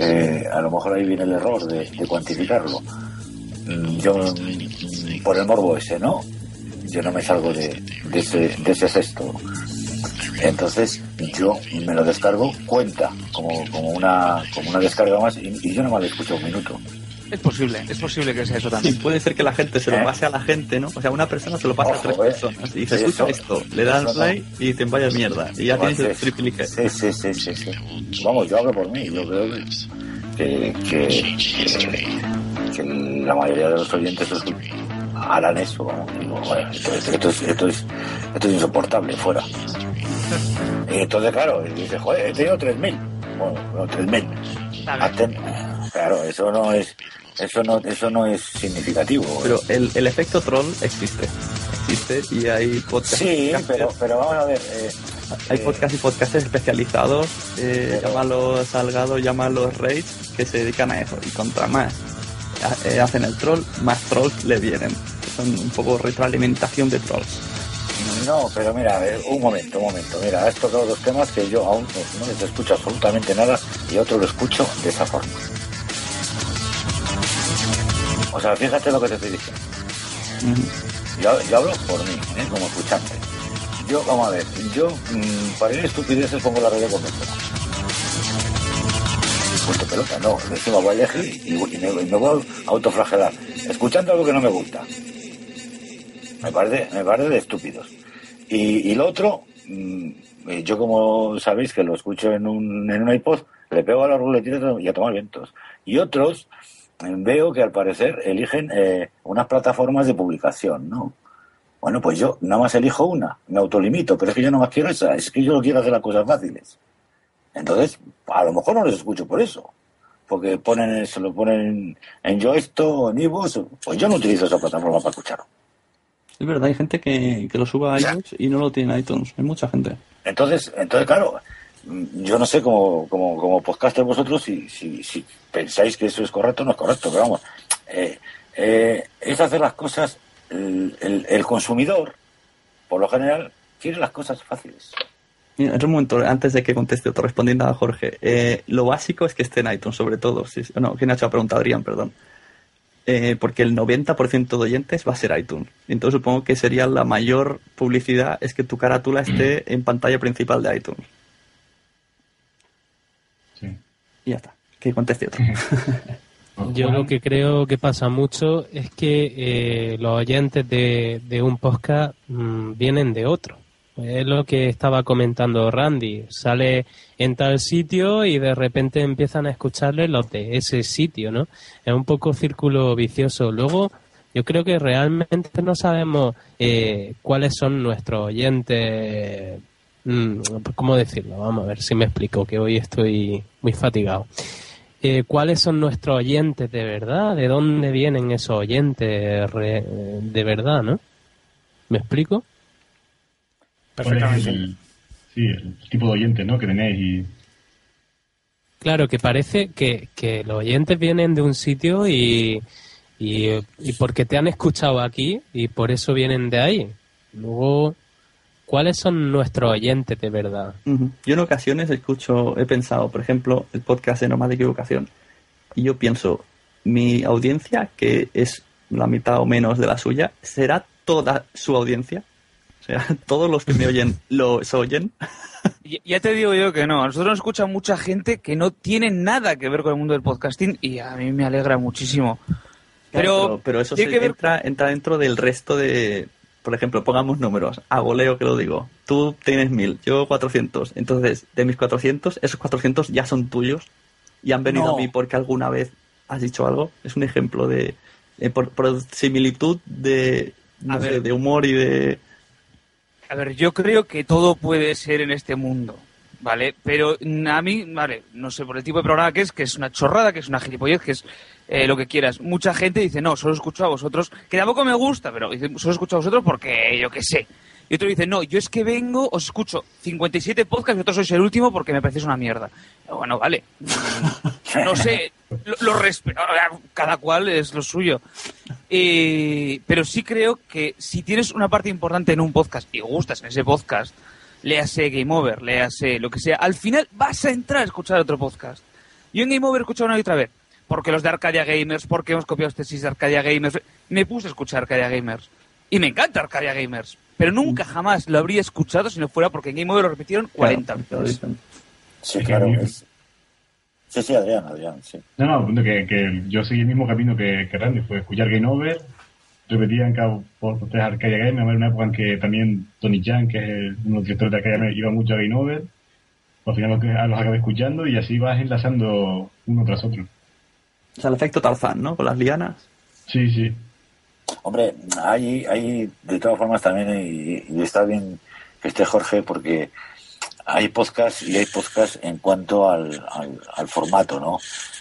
Eh, a lo mejor ahí viene el error de, cuantificarlo. Mm, Yo, mm, por el morbo ese, ¿no? Yo no me salgo de, de ese, de ese sexto. Entonces yo me lo descargo, cuenta como, como, una, como una descarga más y, y yo no me lo escucho un minuto. Es posible, es posible que sea eso Sí, también. puede ser que la gente se lo ¿Eh? pase a la gente, ¿no? O sea, una persona se lo pasa a tres eh. personas y Sí, escucha esto, le dan play y dicen vaya mierda. Y ya tienes el triple Sí, sí, sí, sí, sí. Vamos, yo hablo por mí. Yo creo que, que, que, que la mayoría de los oyentes harán eso. Bueno, esto, esto- esto es, esto, es, esto es insoportable, fuera. Y entonces, claro, dice, joder, he tenido 3.000. Bueno, no, 3.000. Claro, eso no es eso no eso no es significativo. Pero el, el efecto troll existe. Existe y hay podcasts. Sí, pero, pero vamos a ver. eh, Hay eh, podcasts y podcasts especializados, eh, Pero- llámalos Salgado, llámalos Rage, que se dedican a eso. Y contra más eh, hacen el troll, más trolls le vienen. Son un poco retroalimentación de trolls. No, pero mira, un momento, un momento. Mira, has tocado dos temas que yo aún no, les escucho absolutamente nada y otro lo escucho de esa forma. O sea, fíjate lo que te estoy diciendo. Yo, yo hablo por mí, ¿eh? como escuchante. Yo, vamos a ver, yo mm, para ir a estupideces pongo la radio convencional. Punto pelota, no, encima voy a elegir y, y me, y me voy a autoflagelar, escuchando algo que no me gusta. Me parece, me parece de estúpidos. Y, y lo otro, mm, eh, yo como sabéis que lo escucho en un, en un iPod, le pego a la ruletita y a tomar vientos. Y otros, eh, veo que al parecer eligen eh, unas plataformas de publicación, ¿no? Bueno, pues yo nada más elijo una, me autolimito, pero es que yo no más quiero esa, es que yo no quiero hacer las cosas fáciles. Entonces, a lo mejor no les escucho por eso, porque ponen, se lo ponen en yo esto, en iVoox, pues yo no utilizo esa plataforma para escucharlo. Es verdad, hay gente que, que lo sube a iTunes y no lo tiene en iTunes. Hay mucha gente. Entonces, entonces claro, yo no sé como, como, como podcaster vosotros si, si, si pensáis que eso es correcto o no es correcto, pero vamos, eh, eh, es hacer las cosas, el, el- el consumidor, por lo general, quiere las cosas fáciles. Mira, en un momento, antes de que conteste otro, respondiendo a Jorge, eh, lo básico es que esté en iTunes, sobre todo. Si, no, ¿quién ha hecho la pregunta? Adrián, perdón. Eh, porque el 90% de oyentes va a ser iTunes. Entonces supongo que sería la mayor publicidad es que tu carátula esté en pantalla principal de iTunes. Sí. Y ya está. Que conteste otro. *laughs* Yo lo que creo que pasa mucho es que eh, los oyentes de, de un podcast mm, vienen de otro. Es lo que estaba comentando Randy. Sale en tal sitio y de repente empiezan a escucharle los de ese sitio, ¿no? Es un poco círculo vicioso. Luego, yo creo que realmente no sabemos eh, cuáles son nuestros oyentes. Mm, ¿Cómo decirlo? Vamos a ver si me explico, que hoy estoy muy fatigado. Eh, ¿Cuáles son nuestros oyentes de verdad? ¿De dónde vienen esos oyentes de verdad, no? ¿Me explico? Perfectamente. El, sí, el tipo de oyente, ¿no? Que tenéis y... Claro, que parece que, que los oyentes vienen de un sitio y, y, y porque te han escuchado aquí y por eso vienen de ahí. Luego, ¿cuáles son nuestros oyentes de verdad? Yo en ocasiones escucho, he pensado, por ejemplo, el podcast de Normal de Equivocación, y yo pienso, mi audiencia, que es la mitad o menos de la suya, ¿será toda su audiencia? Sea, *laughs* todos los que me oyen los oyen. Ya te digo yo que no. A nosotros nos escucha mucha gente que no tiene nada que ver con el mundo del podcasting y a mí me alegra muchísimo. Pero, Pero, pero, eso se que ver entra, entra dentro del resto de, por ejemplo, pongamos números, a goleo que lo digo, tú tienes mil, yo 400, entonces de mis 400, esos 400 ya son tuyos y han venido No. a mí porque alguna vez has dicho algo, es un ejemplo de, eh, por, por similitud de, no sé, de humor y de... A ver, yo creo que todo puede ser en este mundo, ¿vale? Pero mm, a mí, vale, no sé, por el tipo de programa que es, que es una chorrada, que es una gilipollez, que es eh, lo que quieras. Mucha gente dice, no, solo escucho a vosotros, que tampoco me gusta, pero dice, solo escucho a vosotros porque yo qué sé. Y otro dice, no, yo es que vengo, os escucho 57 podcasts y vosotros sois el último porque me parecéis una mierda. Bueno, vale. *laughs* No sé, lo, lo respe- cada cual es lo suyo. Eh, pero sí creo que si tienes una parte importante en un podcast y gustas en ese podcast, léase Game Over, léase lo que sea, al final vas a entrar a escuchar otro podcast. Yo en Game Over he escuchado una y otra vez, porque los de Arcadia Gamers, porque hemos copiado este tesis de Arcadia Gamers, me puse a escuchar Arcadia Gamers. Y me encanta Arcadia Gamers, pero nunca jamás lo habría escuchado si no fuera porque en Game Over lo repitieron 40 veces. Sí, claro. es- Sí, sí, Adrián, Adrián, sí. No, no, punto que, que yo seguí el mismo camino que, que Randy, fue escuchar Game Over, repetía en cada por tres Arcadia Gamer, había una época en que también Tony Chan, que es el- uno de los directores de Arcadia Gamer, iba mucho a Game Over, al final los, los acabé escuchando y así vas enlazando uno tras otro. O sea, el efecto Tarzán, ¿no? Con las lianas. Sí, sí. Hombre, hay, hay de todas formas también, y, y está bien que esté Jorge, porque hay podcast y hay podcast en cuanto al, al, al formato, ¿no?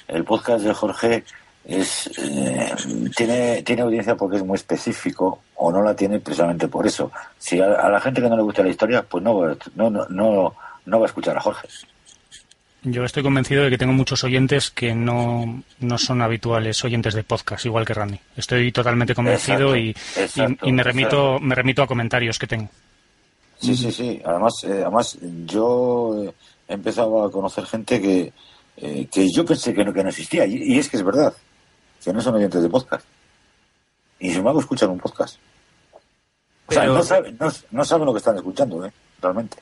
El podcast de Jorge es eh, tiene, tiene audiencia porque es muy específico o no la tiene precisamente por eso. Si a, a la gente que no le gusta la historia, pues no, va- no, no, no, no va a escuchar a Jorge. Yo estoy convencido de que tengo muchos oyentes que no, no son habituales oyentes de podcast, igual que Randy. Estoy totalmente convencido Exacto, y, y- me remito exacto. me remito a comentarios que tengo. Sí, sí, sí. Además, eh, además yo eh, he empezado a conocer gente que, eh, que yo pensé que no, que no existía. Y, y es que es verdad. Que no son oyentes de podcast. Y sin embargo escuchan un podcast. O sea, no saben, no, no saben lo que están escuchando, ¿eh? Realmente.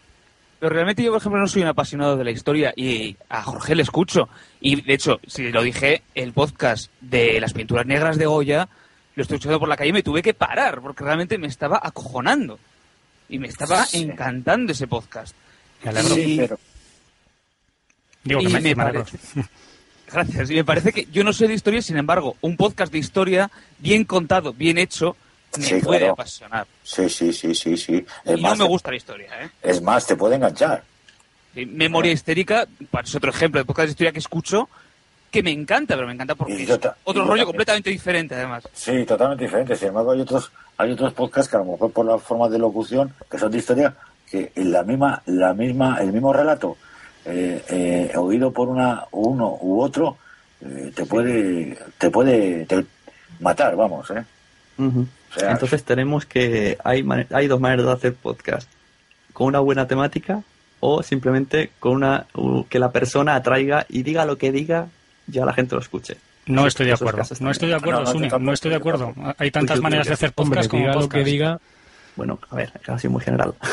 Pero realmente yo, por ejemplo, no soy un apasionado de la historia y a Jorge le escucho. Y de hecho, si lo dije, el podcast de las pinturas negras de Goya lo estoy escuchando por la calle y me tuve que parar porque realmente me estaba acojonando. Y me estaba Sí. encantando ese podcast. Me alegro. Sí, pero Digo que Y me, me parece- *laughs* Gracias. Y me parece que yo no sé de historia, sin embargo, un podcast de historia bien contado, bien hecho, me Sí, puede claro. apasionar. sí, sí, sí, sí, sí. Es Y no me gusta la historia, ¿eh? es más, te puede enganchar. Memoria histérica es otro ejemplo de podcast de historia que escucho que me encanta, pero me encanta porque es otro rollo completamente diferente, además. Sí, totalmente diferente. Sin embargo, hay otros, hay otros podcasts que a lo mejor por la forma de locución, que son de historia, que en la misma, la misma, el mismo relato, eh, eh, oído por una, uno u otro, eh, te puede, te puede te- matar, vamos, ¿eh? Ujú. O sea, Entonces tenemos que... Hay, hay dos maneras de hacer podcast. Con una buena temática o simplemente con una... que la persona atraiga y diga lo que diga, ya la gente lo escuche. No estoy de acuerdo. No estoy de acuerdo, No, no, Sune, tampoco, no estoy de acuerdo. Hay tantas maneras de hacer podcast como lo que podcast. diga. Bueno, a ver, casi muy general. *laughs*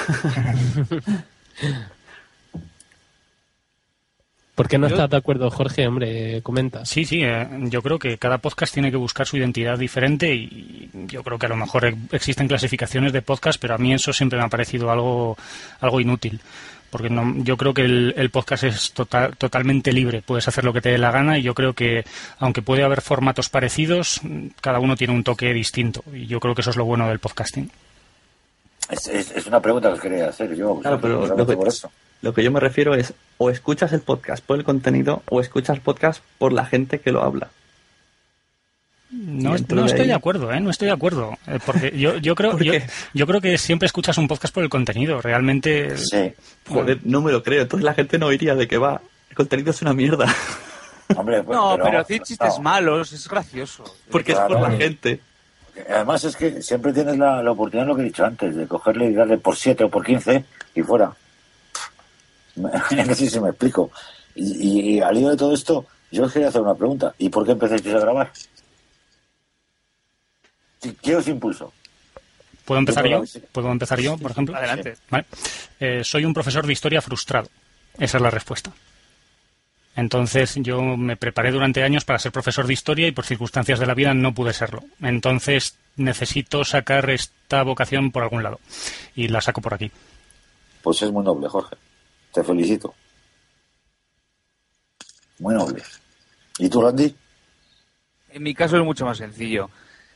¿Por qué no estás de acuerdo, Jorge? Hombre, comenta. Sí, sí, eh, yo creo que cada podcast tiene que buscar su identidad diferente y yo creo que a lo mejor existen clasificaciones de podcast, pero a mí eso siempre me ha parecido algo, algo inútil. Porque no, yo creo que el, podcast es total, totalmente libre, puedes hacer lo que te dé la gana y yo creo que, aunque puede haber formatos parecidos, cada uno tiene un toque distinto y yo creo que eso es lo bueno del podcasting. Es, es, una pregunta que quería hacer yo. Claro, pero lo que, por eso. lo que yo me refiero es o escuchas el podcast por el contenido o escuchas el podcast por la gente que lo habla. No, no estoy de acuerdo, ¿eh? No estoy de acuerdo. Eh, porque yo, yo, creo, yo, yo, creo que siempre escuchas un podcast por el contenido. Realmente. Sí. Joder, no me lo creo. Entonces la gente no iría de que va. El contenido es una mierda. *laughs* Hombre, pues, no, pero, decir chistes malos es gracioso. Porque es por la gente. Además es que siempre tienes la, la, oportunidad, lo que he dicho antes, de cogerle y darle por 7 o por 15 y fuera. no sé si me explico. Y, al hilo de todo esto, yo os quería hacer una pregunta. ¿Y por qué empezaste a grabar? ¿Qué os impulso? ¿Puedo empezar yo? ¿Puedo empezar yo, por ejemplo? Adelante. Eh, soy un profesor de historia frustrado. Esa es la respuesta. Entonces yo me preparé durante años para ser profesor de historia y por circunstancias de la vida no pude serlo. Entonces necesito sacar esta vocación por algún lado y la saco por aquí. Pues es muy noble, Jorge. Te felicito. Muy noble. ¿Y tú, Randy? En mi caso es mucho más sencillo.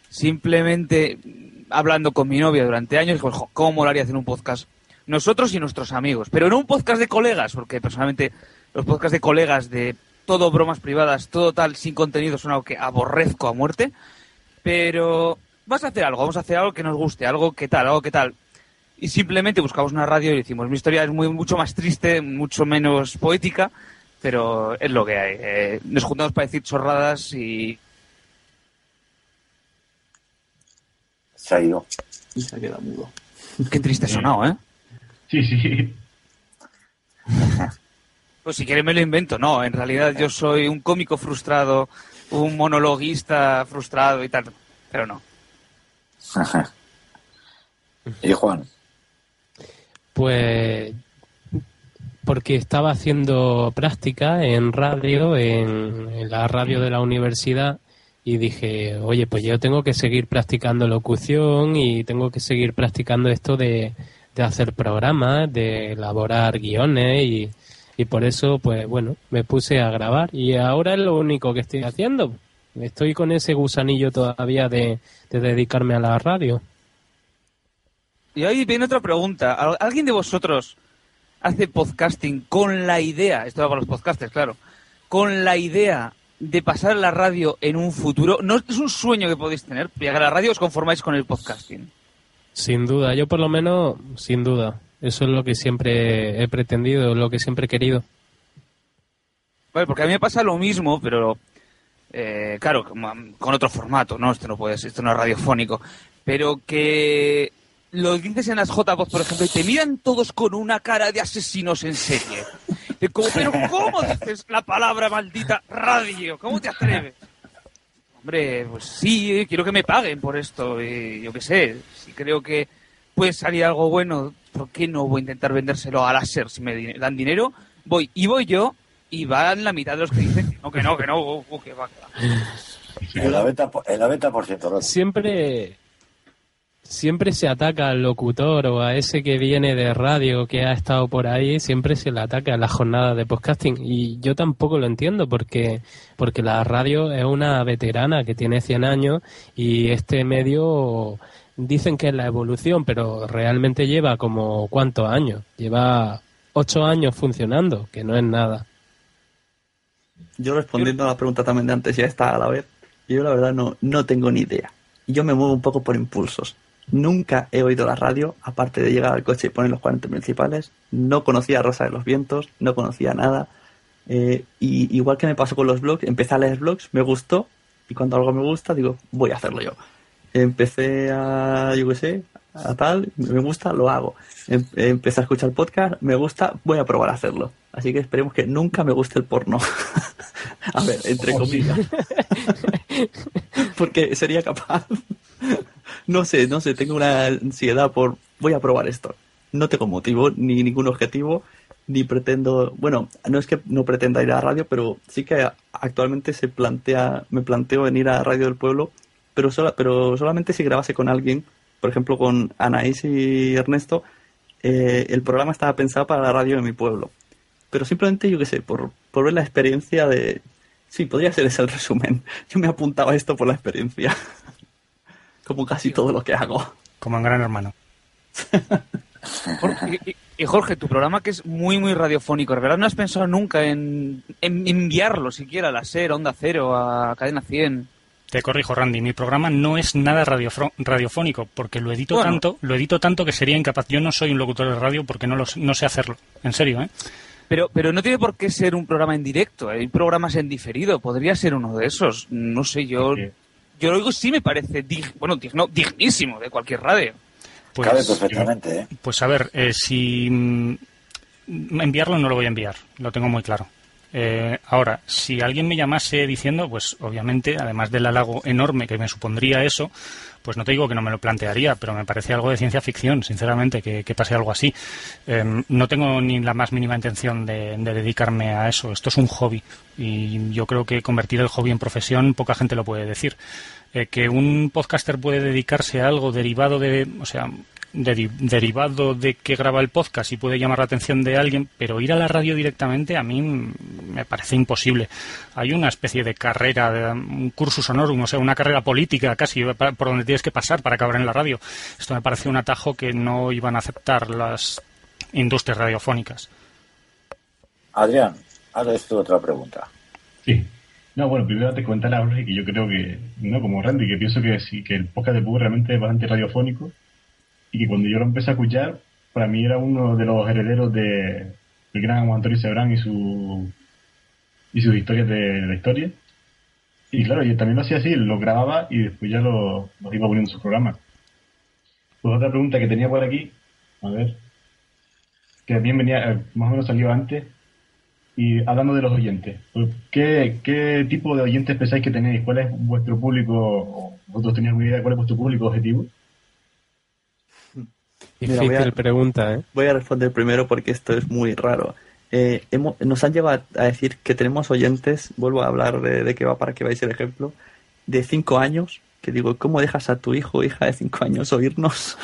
Simplemente hablando con mi novia durante años, ¿cómo molaría hacer un podcast? Nosotros y nuestros amigos, pero no un podcast de colegas, porque personalmente los podcasts de colegas de todo bromas privadas, todo tal, sin contenido, son algo que aborrezco a muerte. Pero vas a hacer algo, vamos a hacer algo que nos guste, algo que tal, algo que tal. Y simplemente buscamos una radio y decimos, mi historia es muy, mucho más triste, mucho menos poética, pero es lo que hay. Eh, nos juntamos para decir chorradas y... Se ha ido. Y se ha quedado mudo. Qué triste sonado, ¿eh? Sí, sí. *laughs* Pues si quieres me lo invento. No, en realidad yo soy un cómico frustrado, un monologuista frustrado y tal. Pero no. *laughs* ¿Y Juan? Pues porque estaba haciendo práctica en radio, en, la radio de la universidad, y dije, oye, pues yo tengo que seguir practicando locución y tengo que seguir practicando esto de, de hacer programas, de elaborar guiones y, y por eso, pues bueno, me puse a grabar y ahora es lo único que estoy haciendo. Estoy con ese gusanillo todavía de, dedicarme a la radio. Y ahí viene otra pregunta. ¿Alguien de vosotros hace podcasting con la idea, esto va para los podcasters, claro, con la idea de pasar la radio en un futuro? ¿No es un sueño que podéis tener? Llegar a la radio os conformáis con el podcasting. Sin duda, yo por lo menos, sin duda. Eso es lo que siempre he pretendido, lo que siempre he querido. Vale, porque a mí me pasa lo mismo, pero eh, claro, con otro formato, ¿no? Esto no puede ser, esto no es radiofónico. Pero que lo dices en las J-Voz, por ejemplo, y te miran todos con una cara de asesinos en serie. Pero ¿cómo dices la palabra maldita radio? ¿Cómo te atreves? Hombre, pues sí, quiero que me paguen por esto. Y yo qué sé, si creo que puede salir algo bueno ¿por qué no voy a intentar vendérselo a láser si me dan dinero? Voy, y voy yo, y van la mitad de los que dicen que no, que no, que no, uh, uh, que va, En la beta, en la beta por ciento. Siempre, siempre se ataca al locutor o a ese que viene de radio que ha estado por ahí, siempre se le ataca a la jornada de podcasting. Y yo tampoco lo entiendo porque, porque la radio es una veterana que tiene 100 años y este medio dicen que es la evolución, pero realmente lleva como cuántos años. Lleva ocho años funcionando, que no es nada. Yo respondiendo a la pregunta también de antes, ya está a la vez. Yo la verdad no, no tengo ni idea. Yo me muevo un poco por impulsos. Nunca he oído la radio, aparte de llegar al coche y poner los 40 principales. No conocía a Rosa de los Vientos, no conocía nada. Eh, y igual que me pasó con los blogs, empecé a leer blogs, me gustó, y cuando algo me gusta, digo, voy a hacerlo yo empecé a, yo qué sé, a tal, me gusta, lo hago. Em, empecé a escuchar podcast, me gusta, voy a probar a hacerlo. Así que esperemos que nunca me guste el porno. *laughs* a ver, entre comillas. *laughs* Porque sería capaz. No sé, no sé, tengo una ansiedad por voy a probar esto. No tengo motivo ni ningún objetivo ni pretendo, bueno, no es que no pretenda ir a la radio, pero sí que actualmente se plantea, me planteo en ir a Radio del Pueblo, pero, sola, pero solamente si grabase con alguien, por ejemplo con Anaís y Ernesto, eh, el programa estaba pensado para la radio de mi pueblo. Pero simplemente, yo qué sé, por, por ver la experiencia de... Sí, podría ser ese el resumen. *laughs* Yo me apuntaba a esto por la experiencia. *laughs* Como casi todo lo que hago. Como en Gran Hermano. *laughs* y, y, Jorge, tu programa que es muy, muy radiofónico, ¿verdad? ¿No has pensado nunca en, en enviarlo siquiera a la SER, a Onda Cero, a Cadena 100? Te corrijo, Randy, mi programa no es nada radiofónico porque lo edito tanto, lo edito tanto que sería incapaz. Yo no soy un locutor de radio porque no, lo, no sé hacerlo. En serio, ¿eh? Pero, pero no tiene por qué ser un programa en directo. Hay programas en diferido. Podría ser uno de esos. No sé, yo, yo lo digo sí me parece bueno, digno, dignísimo de cualquier radio. Pues, Cabe perfectamente, ¿eh? Pues a ver, eh, si mm, enviarlo no lo voy a enviar. Lo tengo muy claro. Eh, ahora, si alguien me llamase diciendo, pues obviamente, además del halago enorme que me supondría eso, pues no te digo que no me lo plantearía, pero me parece algo de ciencia ficción, sinceramente, que, pase algo así. Em, no tengo ni la más mínima intención de, dedicarme a eso. Esto es un hobby y yo creo que convertir el hobby en profesión poca gente lo puede decir. Eh, que un podcaster puede dedicarse a algo derivado de, o sea, derivado de que graba el podcast y puede llamar la atención de alguien, pero ir a la radio directamente a mí me parece imposible. Hay una especie de carrera, un cursus honorum, o sea, una carrera política casi por donde tienes que pasar para acabar en la radio. Esto me parece un atajo que no iban a aceptar las industrias radiofónicas. Adrián, ahora esto otra pregunta. Sí. No, bueno, primero te comentar a Jorge que yo creo que, no como Randy, que pienso que sí, que el podcast de Pug realmente es bastante radiofónico y que cuando yo lo empecé a escuchar, para mí era uno de los herederos de el gran Juan Antonio Sebrán y su y sus historias de, la historia. Y claro, yo también lo hacía así, lo grababa y después ya lo, iba poniendo en su programa. Pues otra pregunta que tenía por aquí, a ver, que también venía, eh, más o menos salió antes, y hablando de los oyentes, pues, ¿qué, ¿qué tipo de oyentes pensáis que tenéis? ¿Cuál es vuestro público? ¿Vosotros tenéis alguna idea de cuál es vuestro público objetivo? Difícil pregunta, ¿eh? Voy a responder primero porque esto es muy raro. Eh, nos han llegado a, decir que tenemos oyentes, vuelvo a hablar de, que va para que veáis el ejemplo, de cinco años, que digo, ¿cómo dejas a tu hijo o hija de cinco años oírnos?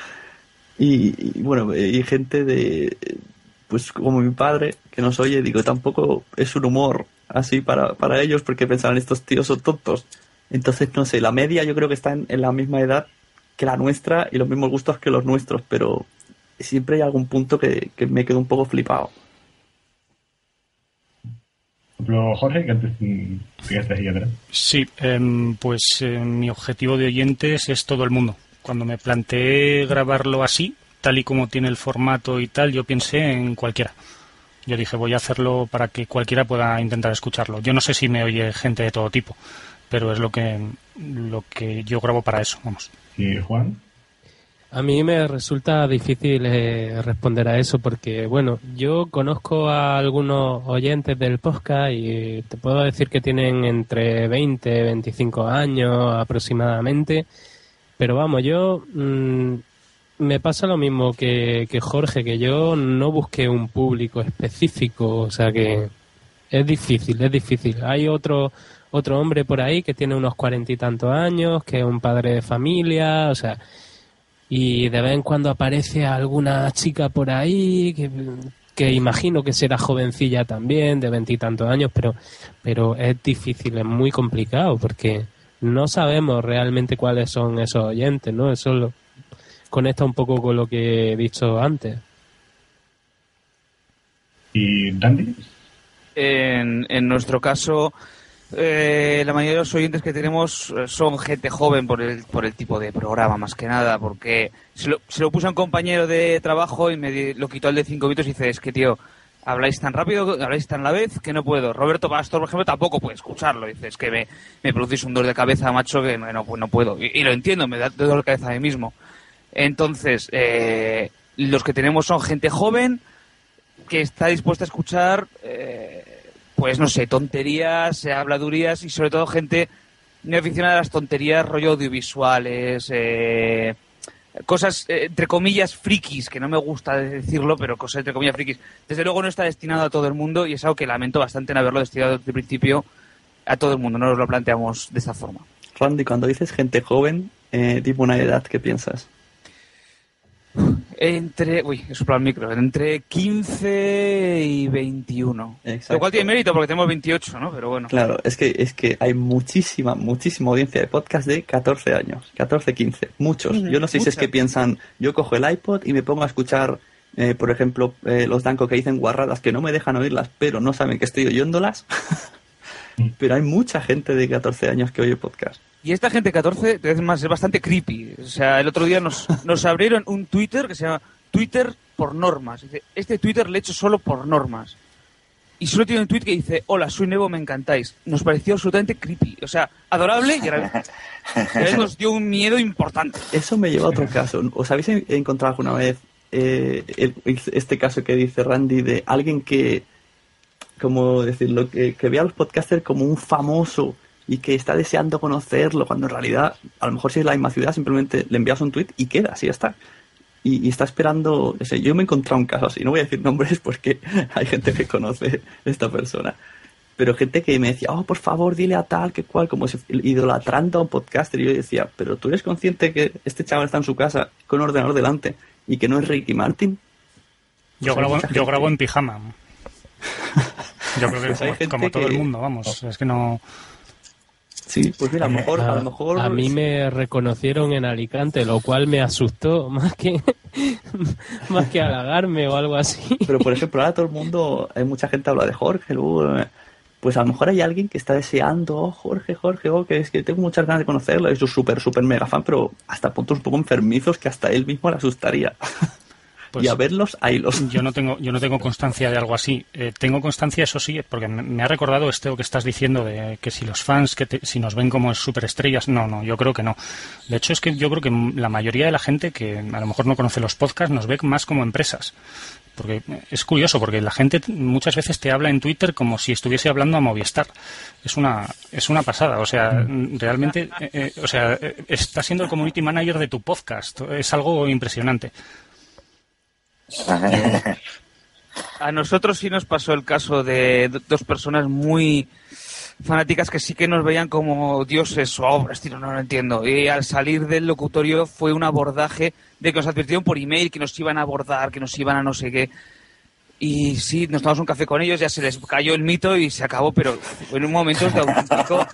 *laughs* y, bueno, y gente de, pues como mi padre, que nos oye, digo, tampoco es un humor así para, para ellos porque pensarán estos tíos son tontos. Entonces, no sé, la media yo creo que está en la misma edad que la nuestra y los mismos gustos que los nuestros, pero siempre hay algún punto que, me quedo un poco flipado. Jorge, que antes ahí atrás. Sí, em, pues em, mi objetivo de oyentes es todo el mundo. Cuando me planteé grabarlo así, tal y como tiene el formato y tal, yo pensé en cualquiera. Yo dije, voy a hacerlo para que cualquiera pueda intentar escucharlo. Yo no sé si me oye gente de todo tipo, pero es lo que, lo que yo grabo para eso, vamos. ¿Y Juan? A mí me resulta difícil eh, responder a eso porque, bueno, yo conozco a algunos oyentes del podcast y te puedo decir que tienen entre 20 y 25 años aproximadamente, pero vamos, yo mm, me pasa lo mismo que, que Jorge, que yo no busqué un público específico, o sea que es difícil, es difícil. Hay otro otro hombre por ahí que tiene unos cuarenta y tantos años, que es un padre de familia, o sea, y de vez en cuando aparece alguna chica por ahí que, que imagino que será jovencilla también, de veintitantos años, pero, pero es difícil, es muy complicado porque no sabemos realmente cuáles son esos oyentes, ¿no? Eso lo, conecta un poco con lo que he dicho antes. ¿Y Dandy? En, en nuestro caso, eh, la mayoría de los oyentes que tenemos eh, son gente joven por el, por el tipo de programa, más que nada, porque se lo, se lo puse a un compañero de trabajo y me lo quitó el de cinco minutos y dice, es que tío, habláis tan rápido, habláis tan a la vez que no puedo. Roberto Pastor, por ejemplo, tampoco puede escucharlo. Dice, es que me, me producís un dolor de cabeza, macho, que no, no, puedo. Y, lo entiendo, me da dolor de cabeza a mí mismo. Entonces, eh, los que tenemos son gente joven que está dispuesta a escuchar pues no sé, tonterías, habladurías y sobre todo gente muy aficionada a las tonterías, rollo audiovisuales, eh, cosas, eh, entre comillas, frikis, que no me gusta decirlo, pero cosas entre comillas frikis. Desde luego no está destinado a todo el mundo y es algo que lamento bastante en haberlo destinado desde el principio a todo el mundo. No nos lo planteamos de esta forma. Randy, cuando dices gente joven, eh, tipo una edad, ¿qué piensas? Entre, uy, he soplado el micro, entre 15 y 21. Exacto. Lo cual tiene mérito porque tenemos 28, ¿no? Pero bueno. Claro, es que, es que hay muchísima, muchísima audiencia de podcast de 14 años, 14, 15, muchos. Yo no sé si es que piensan, yo cojo el iPod y me pongo a escuchar, eh, por ejemplo, eh, los Danco que dicen guarradas que no me dejan oírlas, pero no saben que estoy oyéndolas. *laughs* pero hay mucha gente de 14 años que oye podcast. Y esta gente 14, es más, es bastante creepy. O sea, el otro día nos, *laughs* nos abrieron un Twitter que se llama Twitter por normas. Dice, este Twitter le he hecho solo por normas. Y solo tiene un tweet que dice, hola, soy nuevo, me encantáis. Nos pareció absolutamente creepy. O sea, adorable y a la vez, y a la vez nos dio un miedo importante. Eso me lleva a otro caso. ¿Os habéis en- encontrado alguna vez eh, el- este caso que dice Randy de alguien que, como decirlo, que, que ve a los podcasters como un famoso y que está deseando conocerlo, cuando en realidad, a lo mejor si es la misma ciudad, simplemente le envías un tweet y queda, así ya está. Y, y está esperando, no sé, yo me he encontrado un caso así, no voy a decir nombres porque *laughs* hay gente que conoce esta persona. Pero gente que me decía, oh, por favor, dile a tal, que cual, como si idolatrando a un podcaster. Y yo decía, pero tú eres consciente que este chaval está en su casa con un ordenador delante y que no es Ricky Martin. Yo, Pues grabo, yo grabo en pijama. *laughs* Yo creo que Pues como, todo que- el mundo, vamos. Es que no. Sí, pues mira, a lo mejor, a lo *laughs* mejor. A mí me reconocieron en Alicante, lo cual me asustó *laughs* más que más que halagarme o algo así. Pero por ejemplo, ahora todo el mundo, hay mucha gente habla de Jorge, luego, eh, pues a lo mejor hay alguien que está deseando, oh, Jorge, Jorge, oh, que es que tengo muchas ganas de conocerlo, es un súper, súper mega fan, pero hasta puntos un poco enfermizos que hasta él mismo le asustaría. *laughs* Pues y a verlos, hay los. Yo no tengo, yo no tengo constancia de algo así. Eh, tengo constancia, eso sí, porque me, me ha recordado esto que estás diciendo de que si los fans, que te- si nos ven como superestrellas, no, no, yo creo que no. De hecho, es que yo creo que la mayoría de la gente que a lo mejor no conoce los podcasts nos ve más como empresas. Porque es curioso, porque la gente muchas veces te habla en Twitter como si estuviese hablando a Movistar. Es una, es una pasada. O sea, realmente, eh, eh, o sea, eh, está siendo el community manager de tu podcast. Es algo impresionante. A nosotros sí nos pasó el caso de do- dos personas muy fanáticas que sí que nos veían como dioses o obras, tío, no lo entiendo. Y al salir del locutorio fue un abordaje de que nos advirtieron por email que nos iban a abordar, que nos iban a no sé qué. Y sí, nos tomamos un café con ellos, ya se les cayó el mito y se acabó, pero en un momento de auténtico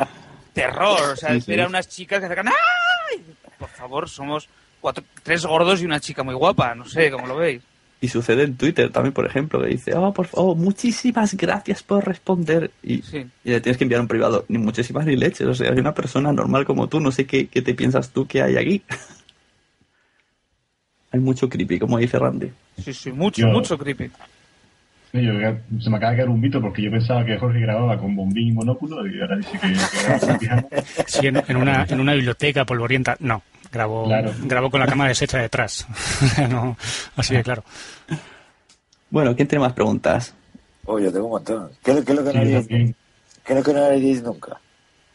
*laughs* terror. O sea, eran unas chicas que sacan ¡ay! Por favor, somos cuatro, tres gordos y una chica muy guapa, no sé, ¿cómo lo veis? Y sucede en Twitter también, por ejemplo, que dice, oh, por favor, muchísimas gracias por responder. Y, Sí. y le tienes que enviar un privado, ni muchísimas ni leches. O sea, hay una persona normal como tú, no sé qué, qué te piensas tú que hay aquí. *laughs* hay mucho creepy, como dice Randy. Sí, sí, mucho, Yo- mucho creepy. Sí, yo- se me acaba de caer un mito porque yo pensaba que Jorge grababa con bombín y monóculo y ahora dice que. *laughs* Sí, en, en una, en una biblioteca polvorienta, no. Grabo, Claro. grabo con la cámara deshecha detrás. *laughs* no, así de claro. Bueno, ¿quién tiene más preguntas? Oye, tengo un montón. ¿Qué, es lo- qué es lo que no haríais, también. qué es lo que no haríais nunca?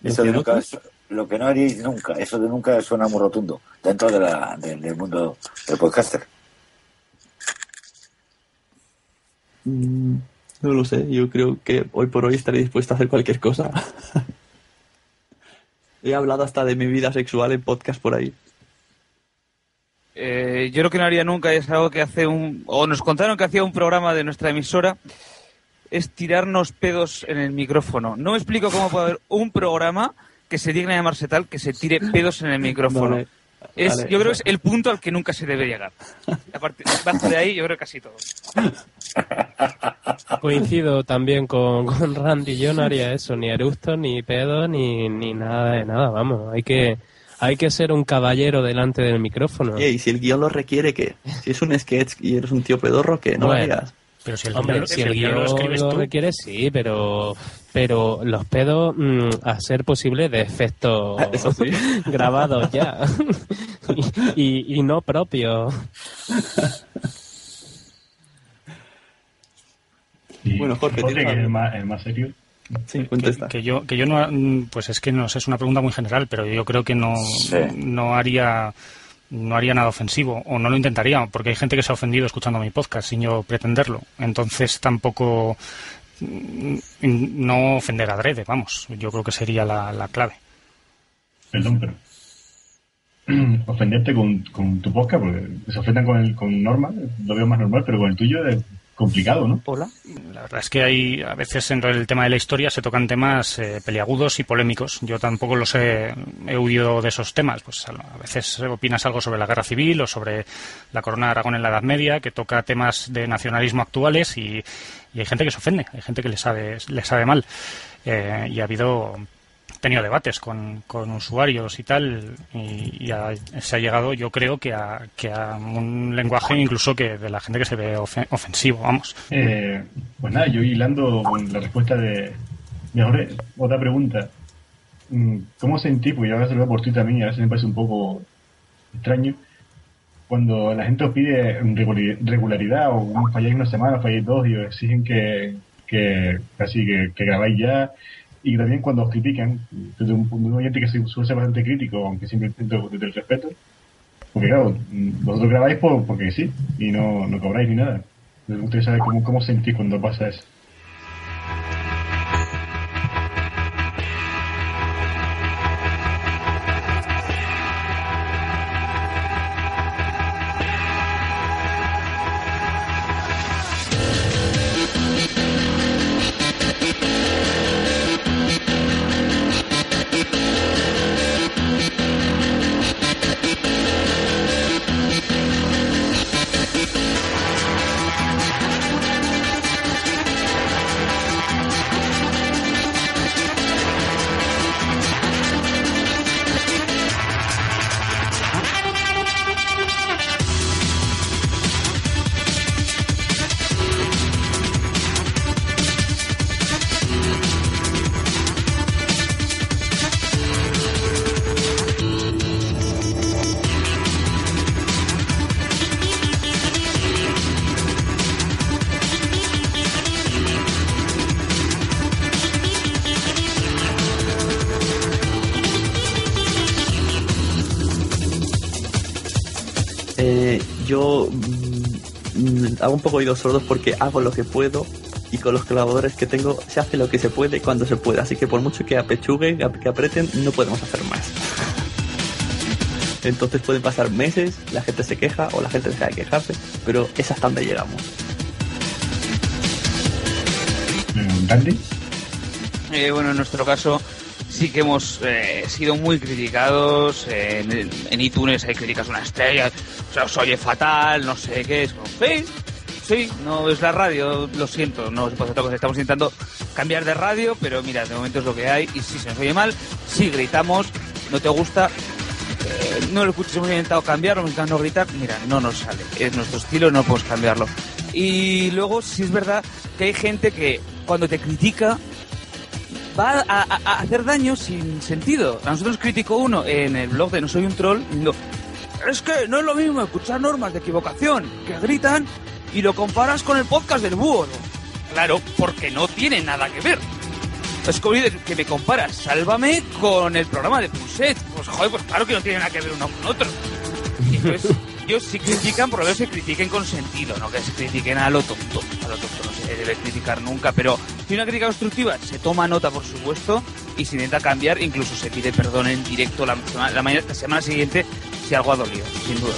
¿Lo Eso que de no nunca es- lo que no haríais nunca. Eso de nunca suena muy rotundo dentro de la, del- del mundo del podcaster. Mm, no lo sé, yo creo que hoy por hoy estaré dispuesto a hacer cualquier cosa. *laughs* He hablado hasta de mi vida sexual en podcast por ahí. Eh, yo lo que no haría nunca es algo que hace un... O nos contaron que hacía un programa de nuestra emisora, es tirarnos pedos en el micrófono. No me explico cómo puede haber un programa que se digne llamarse tal que se tire pedos en el micrófono. Vale, Es, vale. yo creo que es el punto al que nunca se debe llegar. Aparte, bajo de ahí, yo creo que casi todo. *laughs* Coincido también con, con Randy. Yo no haría eso, ni eructo, ni pedo, ni, ni nada de nada. Vamos, hay que, hay que ser un caballero delante del micrófono. Y si el guion lo requiere, ¿qué? Si es un sketch y eres un tío pedorro, ¿qué? No lo Bueno. harías. Pero si el, Hombre, guión- si el guion lo escribes lo tú, requiere, sí, pero, pero los pedos, mm, a ser posible, de efectos sí. *laughs* grabados ya. *laughs* y, y- y no propios. Y Bueno, Jorge, Jorge, ¿tienes que es el más, el más serio. Sí, que, contesta. que yo, que yo no, pues es que no sé, es una pregunta muy general, pero yo creo que no, Sí. no haría no haría nada ofensivo o no lo intentaría, porque hay gente que se ha ofendido escuchando mi podcast sin yo pretenderlo. Entonces tampoco mm, no ofender a adrede, vamos, yo creo que sería la, clave. Perdón, pero *clears throat* ofenderte con, tu podcast, porque se ofendan con, el, con norma, lo veo más normal, pero con el tuyo es complicado, ¿no? Hola. La verdad es que hay a veces en el tema de la historia se tocan temas eh, peliagudos y polémicos. Yo tampoco los he, he, huido de esos temas. Pues a veces opinas algo sobre la guerra civil o sobre la corona de Aragón en la Edad Media, que toca temas de nacionalismo actuales y, hay gente que se ofende, hay gente que le sabe, le sabe mal. Eh, y ha habido tenido debates con, con usuarios y tal, y, se ha llegado, yo creo, que a, que a un lenguaje incluso que de la gente que se ve ofensivo, vamos. Eh, pues nada, yo hilando con la respuesta de, de otra pregunta. Mm, ¿Cómo sentí, porque yo a veces lo veo por ti también, a veces me parece un poco extraño, cuando la gente os pide regularidad o falláis una semana, falláis dos y os exigen que, que casi que, que grabáis ya y también cuando os critican, desde un, un oyente que suele ser bastante crítico, aunque siempre intento desde el respeto, porque claro, vosotros grabáis por, porque sí, y no, no cobráis ni nada. Me gustaría saber cómo, cómo sentís cuando pasa eso. Hago un poco oídos sordos porque hago lo que puedo y con los colaboradores que tengo se hace lo que se puede cuando se puede. Así que por mucho que apechuguen, que aprieten, no podemos hacer más. Entonces pueden pasar meses, la gente se queja o la gente deja de quejarse, pero es hasta donde llegamos. ¿Dante? Eh, bueno, en nuestro caso sí que hemos eh, sido muy criticados. en, en, iTunes hay críticas una estrella, o sea, os oye fatal, no sé qué. Es como, Sí, no es la radio, lo siento, no es cosa. Estamos intentando cambiar de radio, pero mira, de momento es lo que hay. Y si se nos oye mal, si gritamos, no te gusta, eh, no lo escuches, hemos intentado cambiarlo, hemos intentado no gritar, mira, no nos sale. Es nuestro estilo, no podemos cambiarlo. Y luego, sí es verdad que hay gente que cuando te critica va a, hacer daño sin sentido. A nosotros criticó uno en el blog de No Soy un Troll diciendo, es que no es lo mismo escuchar normas de equivocación que gritan y lo comparas con el podcast del búho. Claro, porque no tiene nada que ver. Es como que me comparas Sálvame con el programa de Puset. Pues joder, pues claro que no tiene nada que ver uno con otro. Entonces, ellos si critican, por lo menos se critiquen con sentido, no que se critiquen a lo tonto. A lo tonto no se debe criticar nunca, pero si una crítica constructiva se toma nota, por supuesto, y se intenta cambiar, incluso se pide perdón en directo la, la, la semana siguiente si algo ha dolido, sin duda.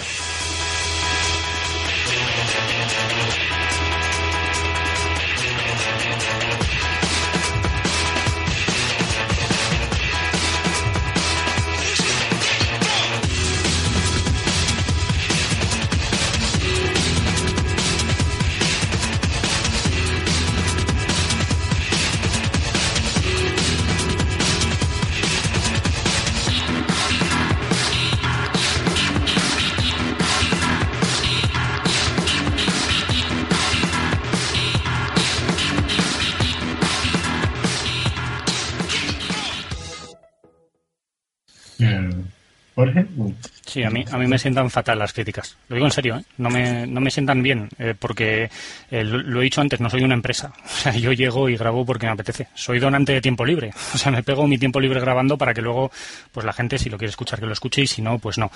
Sí, a mí, a mí me sientan fatal las críticas. Lo digo en serio, ¿eh? no, me, no me sientan bien, eh, porque eh, lo, lo he dicho antes, no soy una empresa. *laughs* O sea, yo llego y grabo porque me apetece. Soy donante de tiempo libre. *laughs* O sea, me pego mi tiempo libre grabando para que luego, pues la gente, si lo quiere escuchar, que lo escuche y si no, pues no.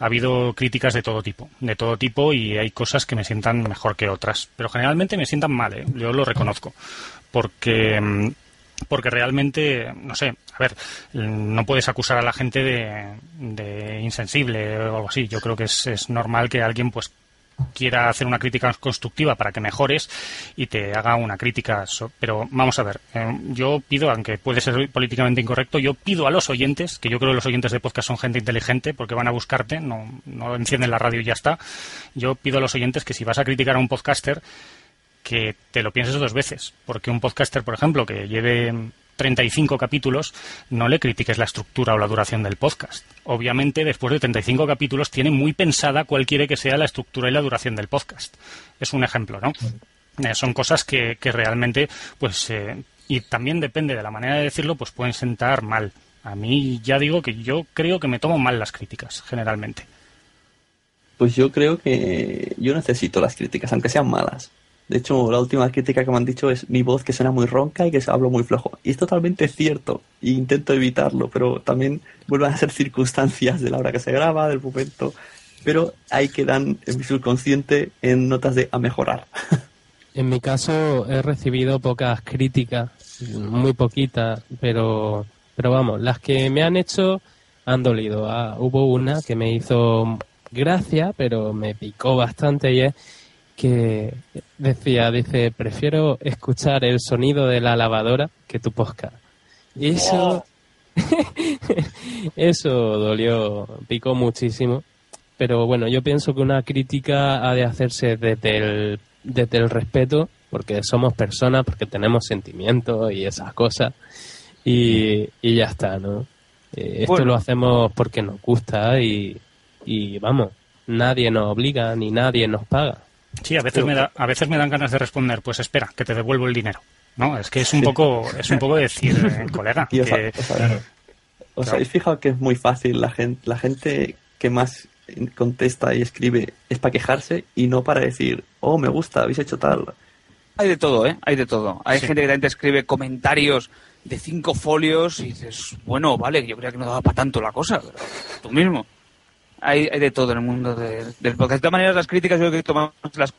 Ha habido críticas de todo tipo, de todo tipo y hay cosas que me sientan mejor que otras. Pero generalmente me sientan mal, ¿eh? yo lo reconozco. Porque. Porque realmente, no sé, a ver, no puedes acusar a la gente de, de insensible o algo así. Yo creo que es, es normal que alguien pues quiera hacer una crítica constructiva para que mejores y te haga una crítica. pero vamos a ver, eh, yo pido, aunque puede ser políticamente incorrecto, yo pido a los oyentes, que yo creo que los oyentes de podcast son gente inteligente porque van a buscarte, no, no encienden la radio y ya está. Yo pido a los oyentes que si vas a criticar a un podcaster, que te lo pienses dos veces, porque un podcaster, por ejemplo, que lleve 35 capítulos, no le critiques la estructura o la duración del podcast. Obviamente, después de 35 capítulos, tiene muy pensada cuál quiere que sea la estructura y la duración del podcast. Es un ejemplo, ¿no? Eh, son cosas que, que realmente, pues, eh, y también depende de la manera de decirlo, pues pueden sentar mal. A mí ya digo que yo creo que me tomo mal las críticas, generalmente. Pues yo creo que yo necesito las críticas, aunque sean malas. De hecho, la última crítica que me han dicho es mi voz que suena muy ronca y que hablo muy flojo. Y es totalmente cierto. E intento evitarlo, pero también vuelven a ser circunstancias de la hora que se graba, del momento. Pero ahí quedan en mi subconsciente en notas de a mejorar. *laughs* En mi caso he recibido pocas críticas, muy poquitas, pero, pero vamos, las que me han hecho han dolido. Ah, hubo una que me hizo gracia, pero me picó bastante y es que decía, dice, prefiero escuchar el sonido de la lavadora que tu podcast. Y eso, *laughs* eso dolió, picó muchísimo. Pero bueno, yo pienso que una crítica ha de hacerse desde el, desde el respeto, porque somos personas, porque tenemos sentimientos y esas cosas. Y, y ya está, ¿no? Eh, esto Bueno. lo hacemos porque nos gusta y, y vamos, nadie nos obliga ni nadie nos paga. Sí, a veces, me da, a veces me dan ganas de responder, pues espera, que te devuelvo el dinero. No, es que es un poco, es un poco decir, eh, *laughs* colega, Y os, que, os habéis- ¿os habéis fijado que es muy fácil la gente, la gente que más contesta y escribe es para quejarse y no para decir, oh, me gusta, habéis hecho tal. Hay de todo, ¿eh? Hay de todo. Hay Sí. gente que también te escribe comentarios de cinco folios y dices, bueno, vale, yo creía que no daba para tanto la cosa, pero tú mismo. Hay, hay de todo en el mundo de- del podcast. De todas maneras, las críticas yo creo que tomamos las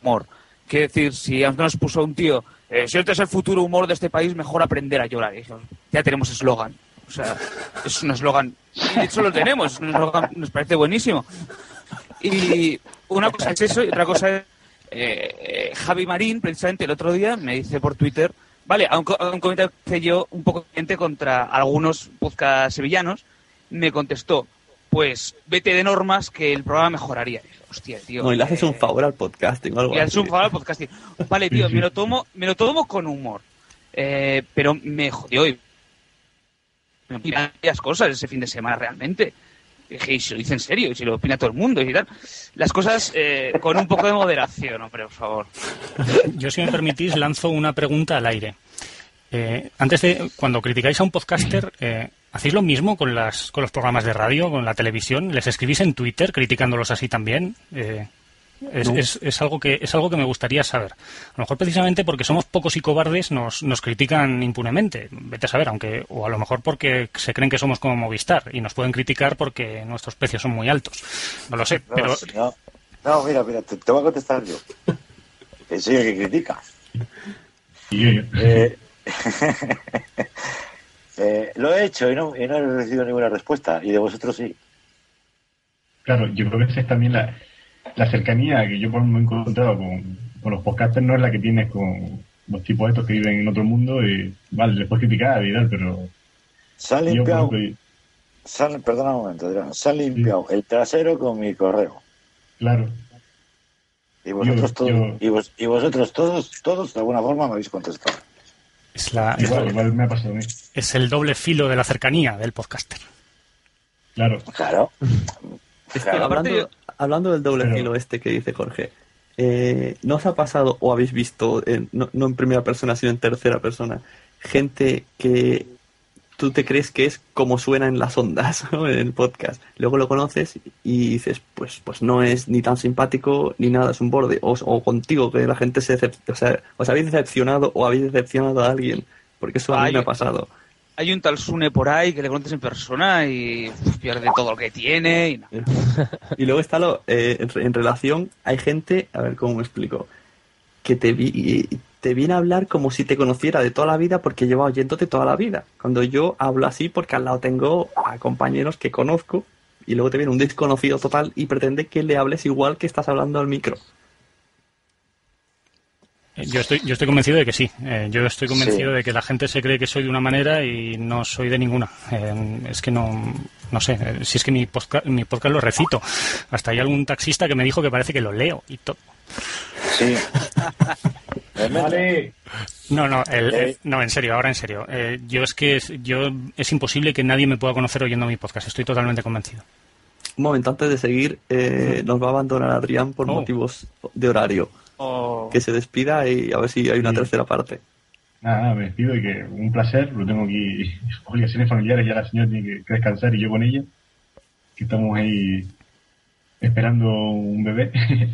humor. Quiere decir, si nos puso un tío, eh, si este es el futuro humor de este país, mejor aprender a llorar. Ya tenemos eslogan. O sea, es un eslogan. De hecho lo tenemos, un eslogan, nos parece buenísimo. Y una cosa es eso y otra cosa es eh, Javi Marín, precisamente el otro día, me dice por Twitter, vale, a un, comentario que yo un poco contra algunos podcast sevillanos, me contestó, pues vete de normas que el programa mejoraría. Y Hostia, tío. No, y le haces eh, un favor al podcasting o algo y haces así. un favor al podcasting. Vale, tío, me lo tomo, me lo tomo con humor. Eh, pero me jodió y me opina varias cosas ese fin de semana realmente. Dije, y si lo dice en serio, y si lo opina todo el mundo y tal. Las cosas eh, con un poco de moderación, hombre, por favor. yo si me permitís lanzo una pregunta al aire. Eh, antes de, cuando criticáis a un podcaster, eh, ¿hacéis lo mismo con, las, con los programas de radio, con la televisión? ¿Les escribís en Twitter criticándolos así también? Eh, es, No. es- es algo que, es algo que me gustaría saber. A lo mejor precisamente porque somos pocos y cobardes nos, nos critican impunemente. Vete a saber, aunque, o a lo mejor porque se creen que somos como Movistar y nos pueden criticar porque nuestros precios son muy altos. No lo sé, No, pero no, no, mira, mira, te, te voy a contestar yo. Que soy el que critica. Eh, *laughs* eh, lo he hecho y no, y no he recibido ninguna respuesta. Y de vosotros sí. Claro, yo creo que esa es también la, la cercanía que yo por ejemplo, he encontrado con, con los podcasters, no es la que tienes con los tipos estos que viven en otro mundo y, vale, les puedes criticar y tal, pero... Se han yo, limpiado, ejemplo, se han- perdona un momento, Adrián, se han limpiado el trasero con mi correo. claro, Y vosotros Yo- todos, yo- y, vos- y vosotros todos, todos de alguna forma me habéis contestado. Es, la, es, igual, igual me ha pasado a mí. es el doble filo de la cercanía del podcaster. Claro. Claro. Es que Claro. hablando, hablando del doble Pero- filo este que dice Jorge, eh, ¿no os ha pasado o habéis visto, en- no, no en primera persona, sino en tercera persona, gente que tú te crees que es como suena en las ondas, *laughs* ¿no? en el podcast. Luego lo conoces y dices, pues, pues no es ni tan simpático ni nada, es un borde. O, o contigo, que la gente se o sea, os habéis decepcionado o habéis decepcionado a alguien, porque eso a mí me ha pasado. Hay un tal Sune por ahí que le conoces en persona y uf, pierde todo lo que tiene. Y no. Y luego está lo, eh, en, en relación, hay gente, a ver cómo me explico, que te, vi, te viene a hablar como si te conociera de toda la vida porque lleva oyéndote toda la vida. Cuando yo hablo así porque al lado tengo a compañeros que conozco y luego te viene un desconocido total y pretende que le hables igual que estás hablando al micro. Eh, Yo estoy, yo estoy convencido de que sí. Eh, yo estoy convencido Sí. de que la gente se cree que soy de una manera y no soy de ninguna. Eh, es que no, no sé, eh, si es que mi podcast, mi podcast lo recito. Hasta hay algún taxista que me dijo que parece que lo leo y todo. Sí. Vale. No, no, el- Eh. el- no, en serio, ahora en serio. Eh, yo es que es, yo es imposible que nadie me pueda conocer oyendo mi podcast. Estoy totalmente convencido. Un momento antes de seguir, eh, nos va a abandonar Adrián por Oh. motivos de horario. O- Que se despida y a ver si hay una Sí. tercera parte. Nada, nada, me despido y que un placer. Lo tengo aquí, *laughs* obligaciones familiares, ya la señora tiene que, que descansar y yo con ella. Que estamos ahí esperando un bebé. *laughs*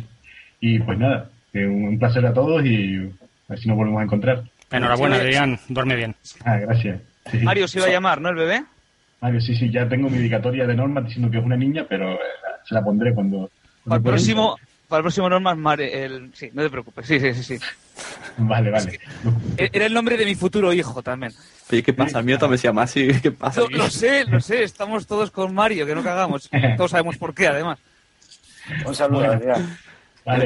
y pues nada, que un, placer a todos y a ver si nos volvemos a encontrar. Enhorabuena. Adrián, duerme bien. Ah, gracias. Sí. Mario se iba a llamar, ¿no? El bebé. Mario, sí, sí, ya tengo mi dedicatoria de norma diciendo que es una niña, pero eh, se la pondré cuando... Para el próximo, para el próximo Normas, Mari- el, sí, no te preocupes. Sí, sí, sí, sí. Vale, vale. E- Era el nombre de mi futuro hijo también. Oye, ¿qué pasa? El mío también se llama así. *laughs* ¿Qué pasa? Lo, sé, lo sé. Estamos todos con Mario, que no cagamos. *laughs* Todos sabemos por qué, además. Un saludo, Bueno. Adrián. Vale.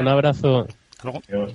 Un abrazo. Hasta luego.